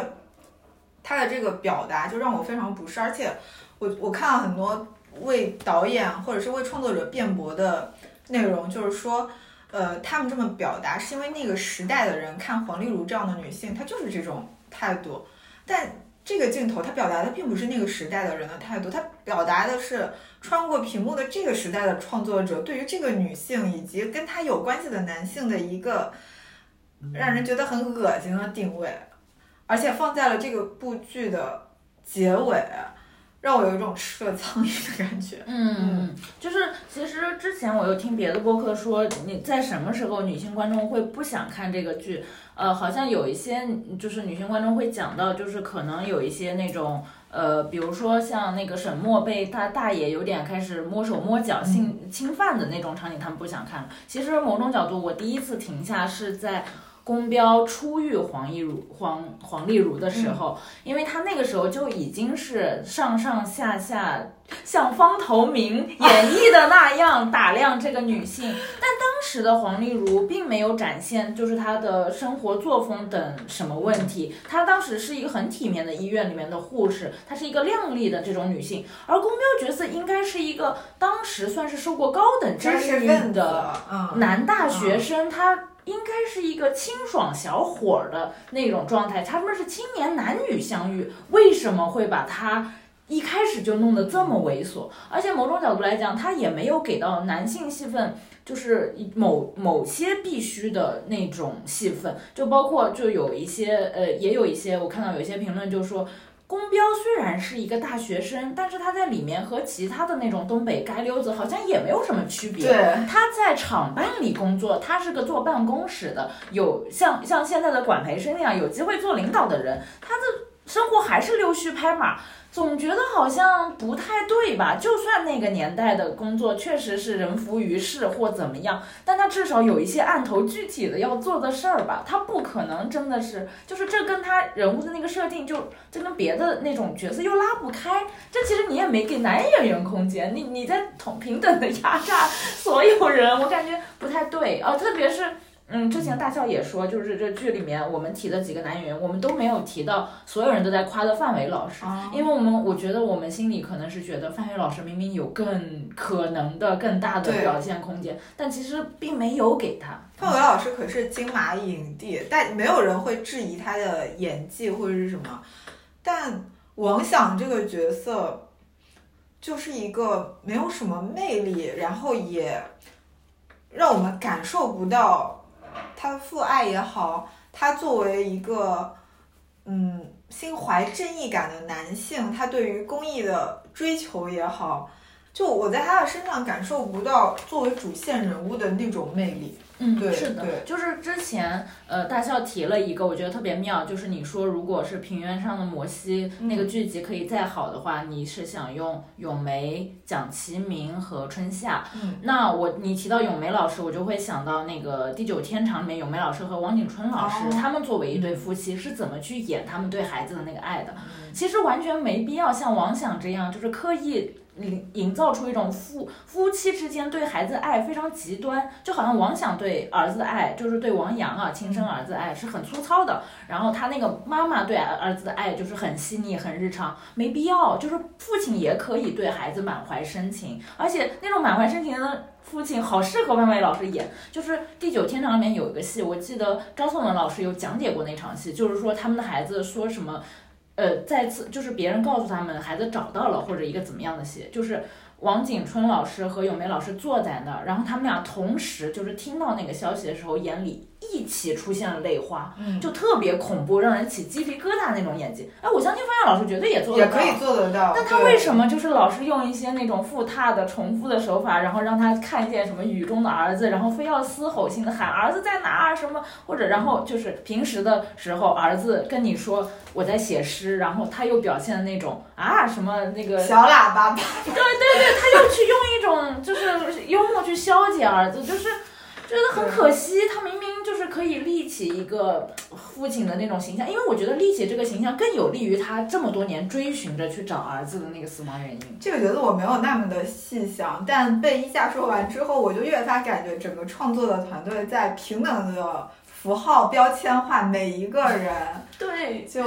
他的这个表达就让我非常不适，而且我我看了很多为导演或者是为创作者辩驳的内容，就是说，呃，他们这么表达是因为那个时代的人看黄丽茹这样的女性，她就是这种态度。但这个镜头它表达的并不是那个时代的人的态度，它表达的是穿过屏幕的这个时代的创作者对于这个女性以及跟她有关系的男性的一个让人觉得很恶心的定位。而且放在了这个部剧的结尾，让我有一种吃了苍蝇的感觉。嗯，就是其实之前我有听别的播客说，你在什么时候女性观众会不想看这个剧？呃，好像有一些就是女性观众会讲到，就是可能有一些那种呃，比如说像那个沈墨被他大爷有点开始摸手摸脚性侵犯的那种场景，他们不想看。其实某种角度，我第一次停下是在。宫彪初遇黄丽如黄黄丽如的时候，因为他那个时候就已经是上上下下像方头明 演绎的那样打量这个女性，但当时的黄丽如并没有展现就是她的生活作风等什么问题，她当时是一个很体面的医院里面的护士，她是一个靓丽的这种女性，而宫彪角色应该是一个当时算是受过高等教育的男大学生，他。应该是一个清爽小伙儿的那种状态，他们是青年男女相遇，为什么会把他一开始就弄得这么猥琐？而且某种角度来讲，他也没有给到男性戏份，就是某某些必须的那种戏份，就包括就有一些呃，也有一些我看到有一些评论就说。宫彪虽然是一个大学生，但是他在里面和其他的那种东北街溜子好像也没有什么区别。对，他在厂办里工作，他是个坐办公室的，有像像现在的管培生那样有机会做领导的人，他的生活还是溜须拍马。总觉得好像不太对吧？就算那个年代的工作确实是人浮于事或怎么样，但他至少有一些案头具体的要做的事儿吧。他不可能真的是，就是这跟他人物的那个设定就就跟别的那种角色又拉不开。这其实你也没给男演员空间，你你在同平等的压榨所有人，我感觉不太对啊，特别是。嗯，之前大笑也说，就是这剧里面我们提的几个男演员，我们都没有提到所有人都在夸的范伟老师，因为我们我觉得我们心里可能是觉得范伟老师明明有更可能的更大的表现空间，但其实并没有给他。范伟老师可是金马影帝，但没有人会质疑他的演技或者是什么。但王响这个角色就是一个没有什么魅力，然后也让我们感受不到。他父爱也好，他作为一个嗯心怀正义感的男性，他对于公益的追求也好，就我在他的身上感受不到作为主线人物的那种魅力。嗯，对是的，就是之前呃大笑提了一个，我觉得特别妙，就是你说如果是平原上的摩西那个剧集可以再好的话，你是想用咏梅、蒋奇明和春夏。嗯，那我你提到咏梅老师，我就会想到那个《地久天长》里面咏梅老师和王景春老师，他们作为一对夫妻是怎么去演他们对孩子的那个爱的？其实完全没必要像王想这样，就是刻意。营营造出一种夫夫妻之间对孩子爱非常极端，就好像王想对儿子的爱，就是对王阳啊亲生儿子的爱是很粗糙的，然后他那个妈妈对儿子的爱就是很细腻很日常，没必要，就是父亲也可以对孩子满怀深情，而且那种满怀深情的父亲好适合万伟老师演，就是《地久天长》里面有一个戏，我记得张颂文老师有讲解过那场戏，就是说他们的孩子说什么。呃，再次就是别人告诉他们孩子找到了，或者一个怎么样的鞋，就是王景春老师和咏梅老师坐在那儿，然后他们俩同时就是听到那个消息的时候，眼里。一起出现了泪花，就特别恐怖，让人起鸡皮疙瘩那种演技。哎，我相信方洋老师绝对也做得到，也可以做得到。但他为什么就是老是用一些那种复沓的、重复的手法，然后让他看见什么雨中的儿子，然后非要嘶吼性的喊儿子在哪儿？什么，或者然后就是平时的时候儿子跟你说我在写诗，然后他又表现的那种啊什么那个小喇叭，对对对，他又去用一种就是幽默去消解儿子，就是觉得很可惜，他明明。就是可以立起一个父亲的那种形象，因为我觉得立起这个形象更有利于他这么多年追寻着去找儿子的那个死亡原因。这个角色我没有那么的细想，但被一下说完之后，我就越发感觉整个创作的团队在平等的。符号标签化每一个人，对，就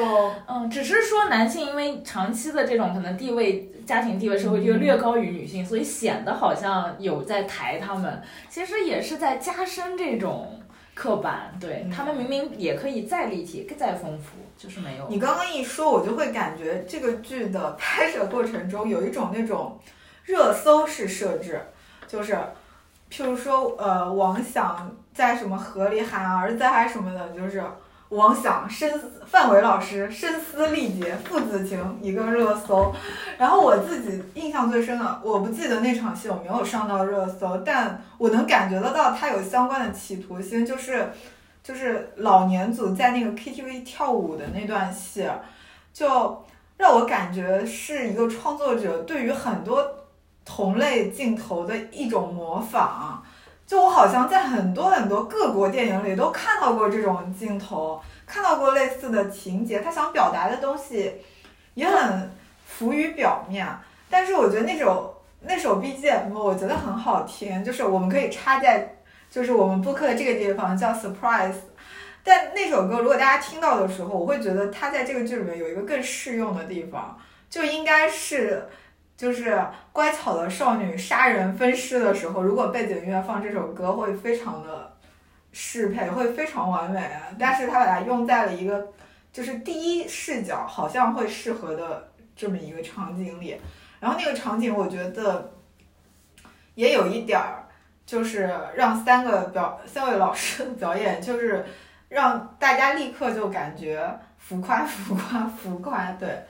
嗯，只是说男性因为长期的这种可能地位、家庭地位、社会地位略高于女性，所以显得好像有在抬他们，其实也是在加深这种刻板。对他们明明也可以再立体、再丰富，就是没有。你刚刚一说，我就会感觉这个剧的拍摄过程中有一种那种热搜式设置，就是。譬如说，呃，王想在什么河里喊儿子还什么的，就是王想深范伟老师声嘶力竭父子情一个热搜。然后我自己印象最深的，我不记得那场戏有没有上到热搜，但我能感觉得到他有相关的企图心，就是就是老年组在那个 KTV 跳舞的那段戏，就让我感觉是一个创作者对于很多。同类镜头的一种模仿，就我好像在很多很多各国电影里都看到过这种镜头，看到过类似的情节。他想表达的东西也很浮于表面，但是我觉得那首那首 BGM 我觉得很好听，就是我们可以插在就是我们播客的这个地方叫 Surprise。但那首歌如果大家听到的时候，我会觉得它在这个剧里面有一个更适用的地方，就应该是。就是乖巧的少女杀人分尸的时候，如果背景音乐放这首歌，会非常的适配，会非常完美。但是他把它用在了一个就是第一视角，好像会适合的这么一个场景里。然后那个场景，我觉得也有一点儿，就是让三个表三位老师的表演，就是让大家立刻就感觉浮夸、浮夸、浮夸。对。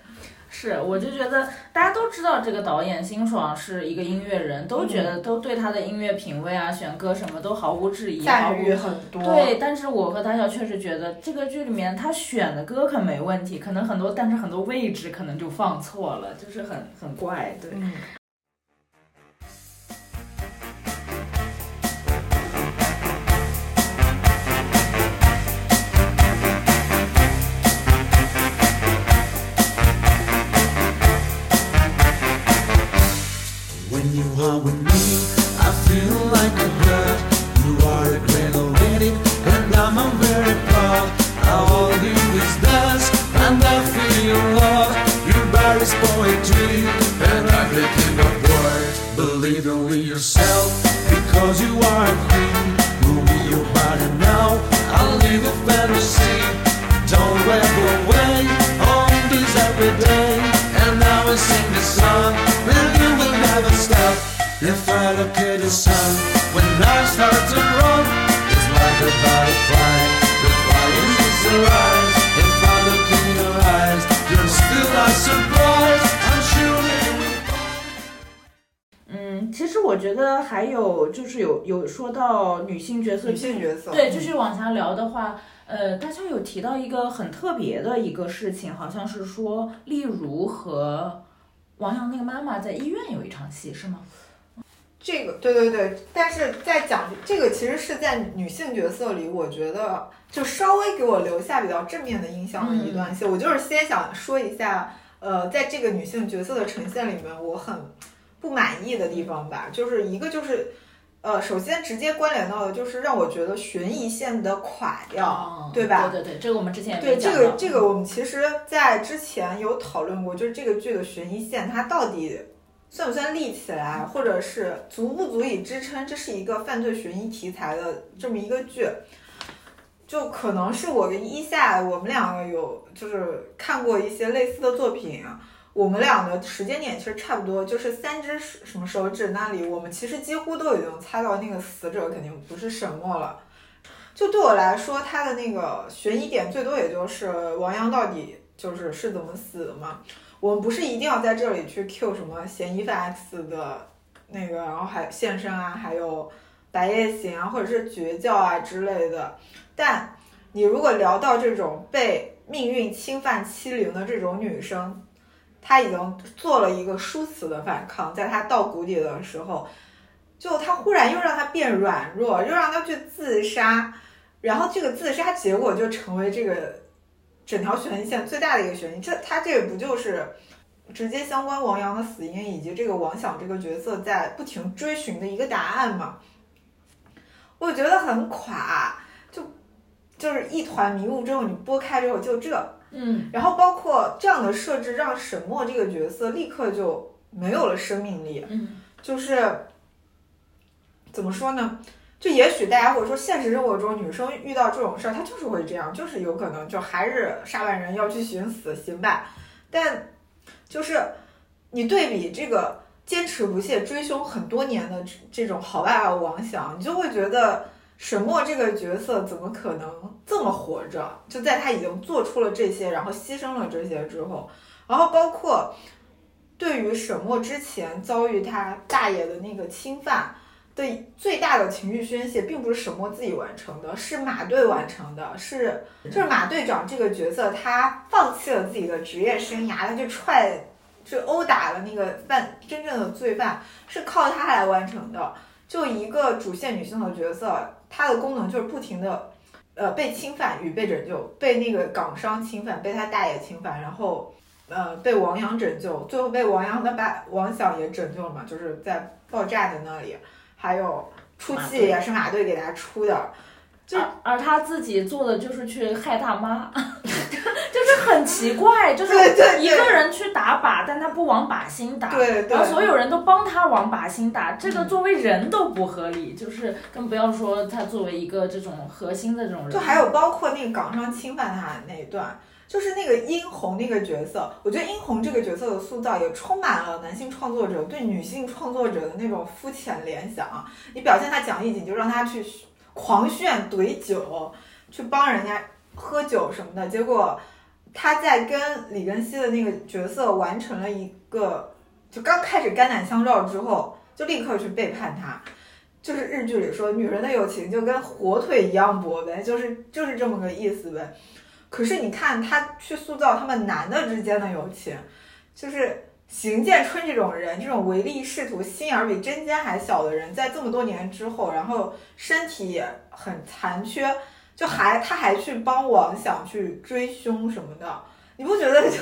是，我就觉得大家都知道这个导演辛爽是一个音乐人，都觉得都对他的音乐品味啊、选歌什么都毫无质疑，毫赞无誉很多。对，但是我和大笑确实觉得这个剧里面他选的歌可没问题，可能很多，但是很多位置可能就放错了，就是很很怪，对。嗯。性角色，对，就是往下聊的话，呃，大家有提到一个很特别的一个事情，好像是说例如和王阳那个妈妈在医院有一场戏，是吗？这个对对对，但是在讲这个其实是在女性角色里，我觉得就稍微给我留下比较正面的印象的一段戏。我就是先想说一下，呃，在这个女性角色的呈现里面，我很不满意的地方吧，就是一个就是。呃，首先直接关联到的就是让我觉得悬疑线的垮掉，哦对吧？对对对，这个我们之前也对这个这个，我们其实在之前有讨论过，就是这个剧的悬疑线它到底算不算立起来，或者是足不足以支撑这是一个犯罪悬疑题材的这么一个剧。就可能是我跟一夏，我们两个有就是看过一些类似的作品，我们俩的时间点其实差不多，就是三只什么手指那里，我们其实几乎都已经猜到那个死者肯定不是沈墨了。就对我来说，他的那个悬疑点最多也就是王阳到底就是是怎么死的嘛。我们不是一定要在这里去 Q 什么嫌疑犯 X 的那个，然后还现身啊，还有白夜行啊，或者是绝教啊之类的。但你如果聊到这种被命运侵犯欺凌的这种女生，他已经做了一个殊死的反抗，在他到谷底的时候，就他忽然又让他变软弱，又让他去自杀，然后这个自杀结果就成为这个整条悬疑线最大的一个悬疑。这他这个不就是直接相关王阳的死因以及这个王想这个角色在不停追寻的一个答案吗？我觉得很垮，就就是一团迷雾之后，你拨开之后就这，嗯，然后包括这样的设置，让沈墨这个角色立刻就没有了生命力，嗯，就是怎么说呢？就也许大家或者说现实生活中女生遇到这种事儿，她就是会这样，就是有可能就还是杀完人要去寻死，行吧？但就是你对比这个坚持不懈追凶很多年的这这种好爸爸王想，你就会觉得沈墨这个角色怎么可能这么活着？就在他已经做出了这些，然后牺牲了这些之后，然后包括对于沈墨之前遭遇他大爷的那个侵犯。的最大的情绪宣泄，并不是沈墨自己完成的，是马队完成的，是就是马队长这个角色，他放弃了自己的职业生涯，他就踹，就殴打了那个犯真正的罪犯，是靠他来完成的。就一个主线女性的角色，她的功能就是不停的，呃，被侵犯与被拯救，被那个港商侵犯，被他大爷侵犯，然后呃被王阳拯救，最后被王阳的爸王想也拯救了嘛，就是在爆炸的那里。还有出气也是马队给他出的，就而而他自己做的就是去害大妈，就是很奇怪，就是一个人去打靶，但他不往靶心打，对对然后所有人都帮他往靶心打，这个嗯作为人都不合理，就是更不要说他作为一个这种核心的这种人，就还有包括那个港商侵犯他那一段。就是那个殷红那个角色，我觉得殷红这个角色的塑造也充满了男性创作者对女性创作者的那种肤浅联想。你表现他讲义气，你就让他去狂炫怼酒，去帮人家喝酒什么的，结果他在跟李根熙的那个角色完成了一个，就刚开始肝胆相照之后，就立刻去背叛他。就是日剧里说，女人的友情就跟火腿一样薄呗，就是就是这么个意思呗。可是你看他去塑造他们男的之间的友情，就是邢建春这种人，这种唯利是图、心眼儿比针尖还小的人，在这么多年之后，然后身体也很残缺，就还他还去帮王想去追凶什么的，你不觉得就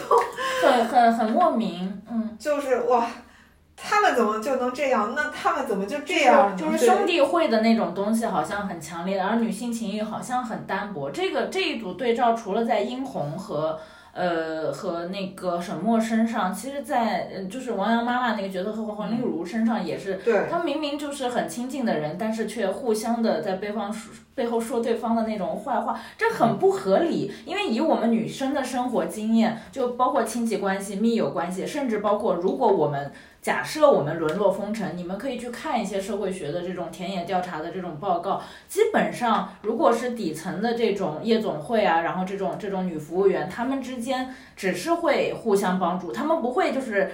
很很很莫名，嗯。就是哇，他们怎么就能这样？那他们怎么就这样就是兄弟会的那种东西好像很强烈，而女性情谊好像很单薄。这个这一组对照，除了在殷红和呃和那个沈墨身上，其实在，呃就是王阳妈妈那个角色和黄丽茹身上也是，对他们明明就是很亲近的人，但是却互相的在背方说背后说对方的那种坏话，这很不合理。因为以我们女生的生活经验，就包括亲戚关系、密友关系，甚至包括如果我们假设我们沦落风尘，你们可以去看一些社会学的这种田野调查的这种报告。基本上，如果是底层的这种夜总会啊，然后这种这种女服务员，她们之间只是会互相帮助，她们不会就是。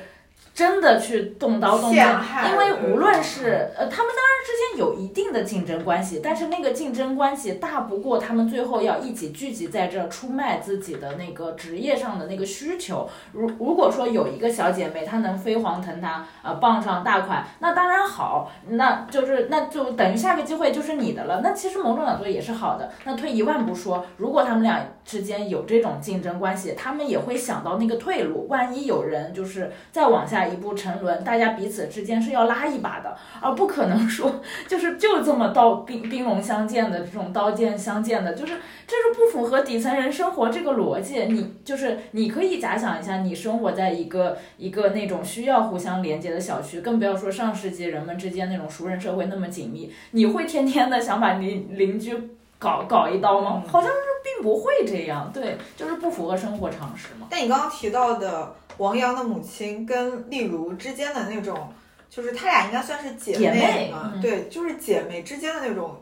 真的去动刀动剑，因为无论是呃，他们当然之间有一定的竞争关系，但是那个竞争关系大不过他们最后要一起聚集在这儿出卖自己的那个职业上的那个需求。如如果说有一个小姐妹她能飞黄腾达，呃，傍上大款，那当然好，那就是那就等于下个机会就是你的了。那其实某种角度也是好的。那退一万步说，如果他们俩之间有这种竞争关系，他们也会想到那个退路。万一有人就是再往下一步沉沦，大家彼此之间是要拉一把的，而不可能说就是就这么刀兵兵戎相见的这种刀剑相见的，就是这是不符合底层人生活这个逻辑。你就是你可以假想一下，你生活在一个一个那种需要互相连接的小区，更不要说上世纪人们之间那种熟人社会那么紧密，你会天天的想把邻邻居搞搞一刀吗？好像是并不会这样，对，就是不符合生活常识嘛。但你刚刚提到的王阳的母亲跟丽茹之间的那种，就是他俩应该算是姐姐妹嘛？嗯对，就是姐妹之间的那种，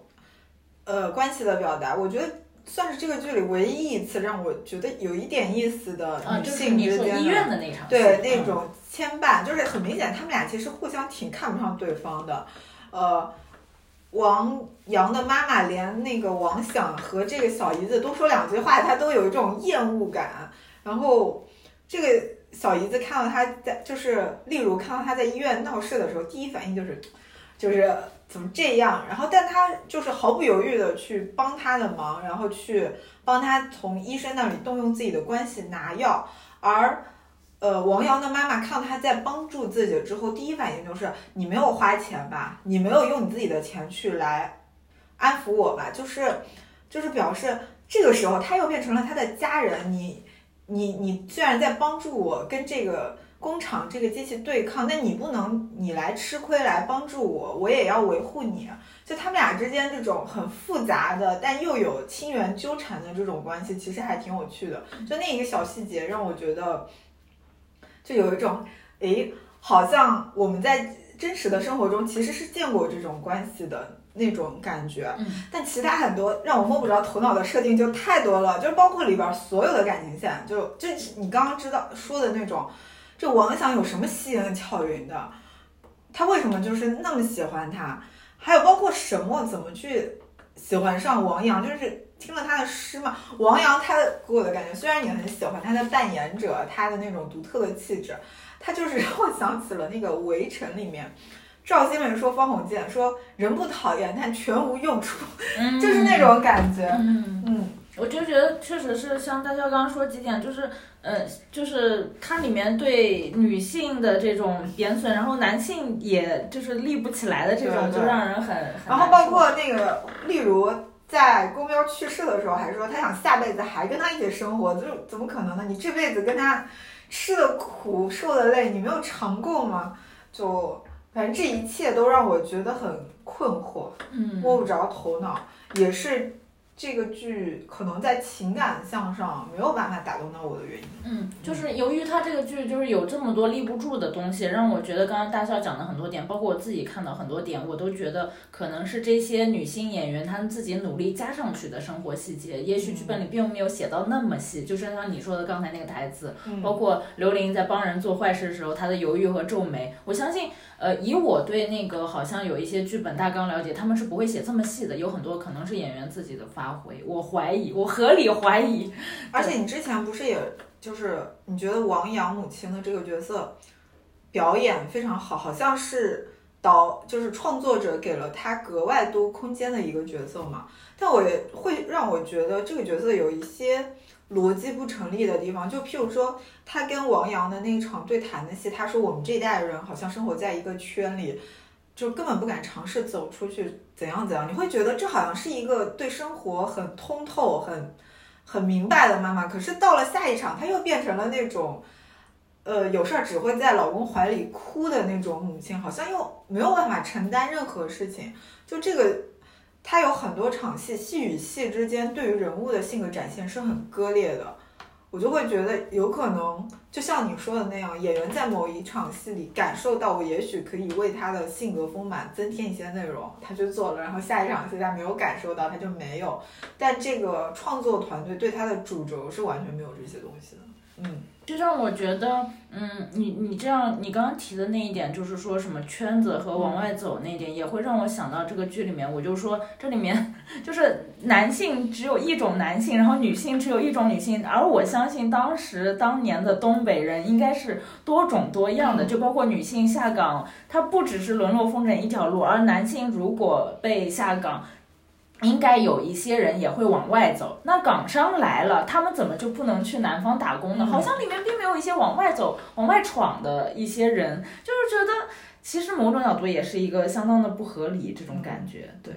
呃，关系的表达，我觉得算是这个剧里唯一一次让我觉得有一点意思的啊，女性之间的。医院的那场，对那嗯种牵绊，就是很明显，他们俩其实互相挺看不上对方的。呃，王阳的妈妈连那个王想和这个小姨子多说两句话，她都有一种厌恶感。然后这个小姨子看到她在，就是例如看到她在医院闹事的时候，第一反应就是，就是怎么这样？然后但她就是毫不犹豫的去帮她的忙，然后去帮她从医生那里动用自己的关系拿药，而。呃，王阳的妈妈看到他在帮助自己之后，第一反应就是你没有花钱吧，你没有用你自己的钱去来安抚我吧，就是就是表示这个时候他又变成了他的家人，你你你虽然在帮助我跟这个工厂这个机器对抗，但你不能你来吃亏来帮助我，我也要维护你。就他们俩之间这种很复杂的，但又有亲缘纠缠的这种关系，其实还挺有趣的。就那一个小细节让我觉得。就有一种，诶，好像我们在真实的生活中其实是见过这种关系的那种感觉，嗯。但其他很多让我摸不着头脑的设定就太多了，就是包括里边儿所有的感情线，就就你刚刚知道说的那种，这王想有什么吸引巧云的，他为什么就是那么喜欢他，还有包括沈墨怎么去喜欢上王阳，就是听了他的诗嘛，王阳他给我的感觉，虽然你很喜欢他的扮演者，他的那种独特的气质，他就是让我想起了那个《围城》里面。赵新伟说方鸿渐说人不讨厌，但全无用处，嗯就是那种感觉。嗯。嗯，我就觉得确实是像大家刚刚说几点，就是呃，就是它里面对女性的这种贬损，然后男性也就是立不起来的这种，就让人很很然后包括那个，例如在公喵去世的时候，还说他想下辈子还跟他一起生活，就怎么可能呢？你这辈子跟他吃的苦、受的累，你没有尝够吗？就反正这一切都让我觉得很困惑。嗯摸不着头脑，也是这个剧可能在情感向上没有办法打动到我的原因。嗯，就是由于它这个剧就是有这么多立不住的东西，让我觉得刚刚大笑讲的很多点，包括我自己看到很多点，我都觉得可能是这些女性演员她们自己努力加上去的生活细节，也许剧本里并没有写到那么细，就是像你说的刚才那个台词，嗯。包括刘琳在帮人做坏事的时候，她的犹豫和皱眉，我相信，呃，以我对那个好像有一些剧本大纲了解，他们是不会写这么细的，有很多可能是演员自己的发挥，我怀疑，我合理怀疑，而且你之前不是也就是你觉得王阳母亲的这个角色表演非常好，好像是导就是创作者给了他格外多空间的一个角色嘛？但我也会让我觉得这个角色有一些逻辑不成立的地方，就譬如说他跟王阳的那一场对谈的戏，他说我们这一代人好像生活在一个圈里。就根本不敢尝试走出去，怎样怎样？你会觉得这好像是一个对生活很通透、很很明白的妈妈，可是到了下一场，她又变成了那种，呃，有事儿只会在老公怀里哭的那种母亲，好像又没有办法承担任何事情。就这个，他有很多场戏，戏与戏之间对于人物的性格展现是很割裂的。我就会觉得有可能，就像你说的那样，演员在某一场戏里感受到，我也许可以为他的性格丰满增添一些内容，他就做了，然后下一场戏他没有感受到，他就没有。但这个创作团队对他的主轴是完全没有这些东西的。嗯，就像我觉得，嗯，你你这样，你刚刚提的那一点，就是说什么圈子和往外走那一点，也会让我想到这个剧里面，我就说这里面 就是男性只有一种男性，然后女性只有一种女性，而我相信当时当年的东北人应该是多种多样的，就包括女性下岗，她不只是沦落风尘一条路，而男性如果被下岗。应该有一些人也会往外走。那港商来了，他们怎么就不能去南方打工呢？好像里面并没有一些往外走、往外闯的一些人，就是觉得其实某种角度也是一个相当的不合理这种感觉。对，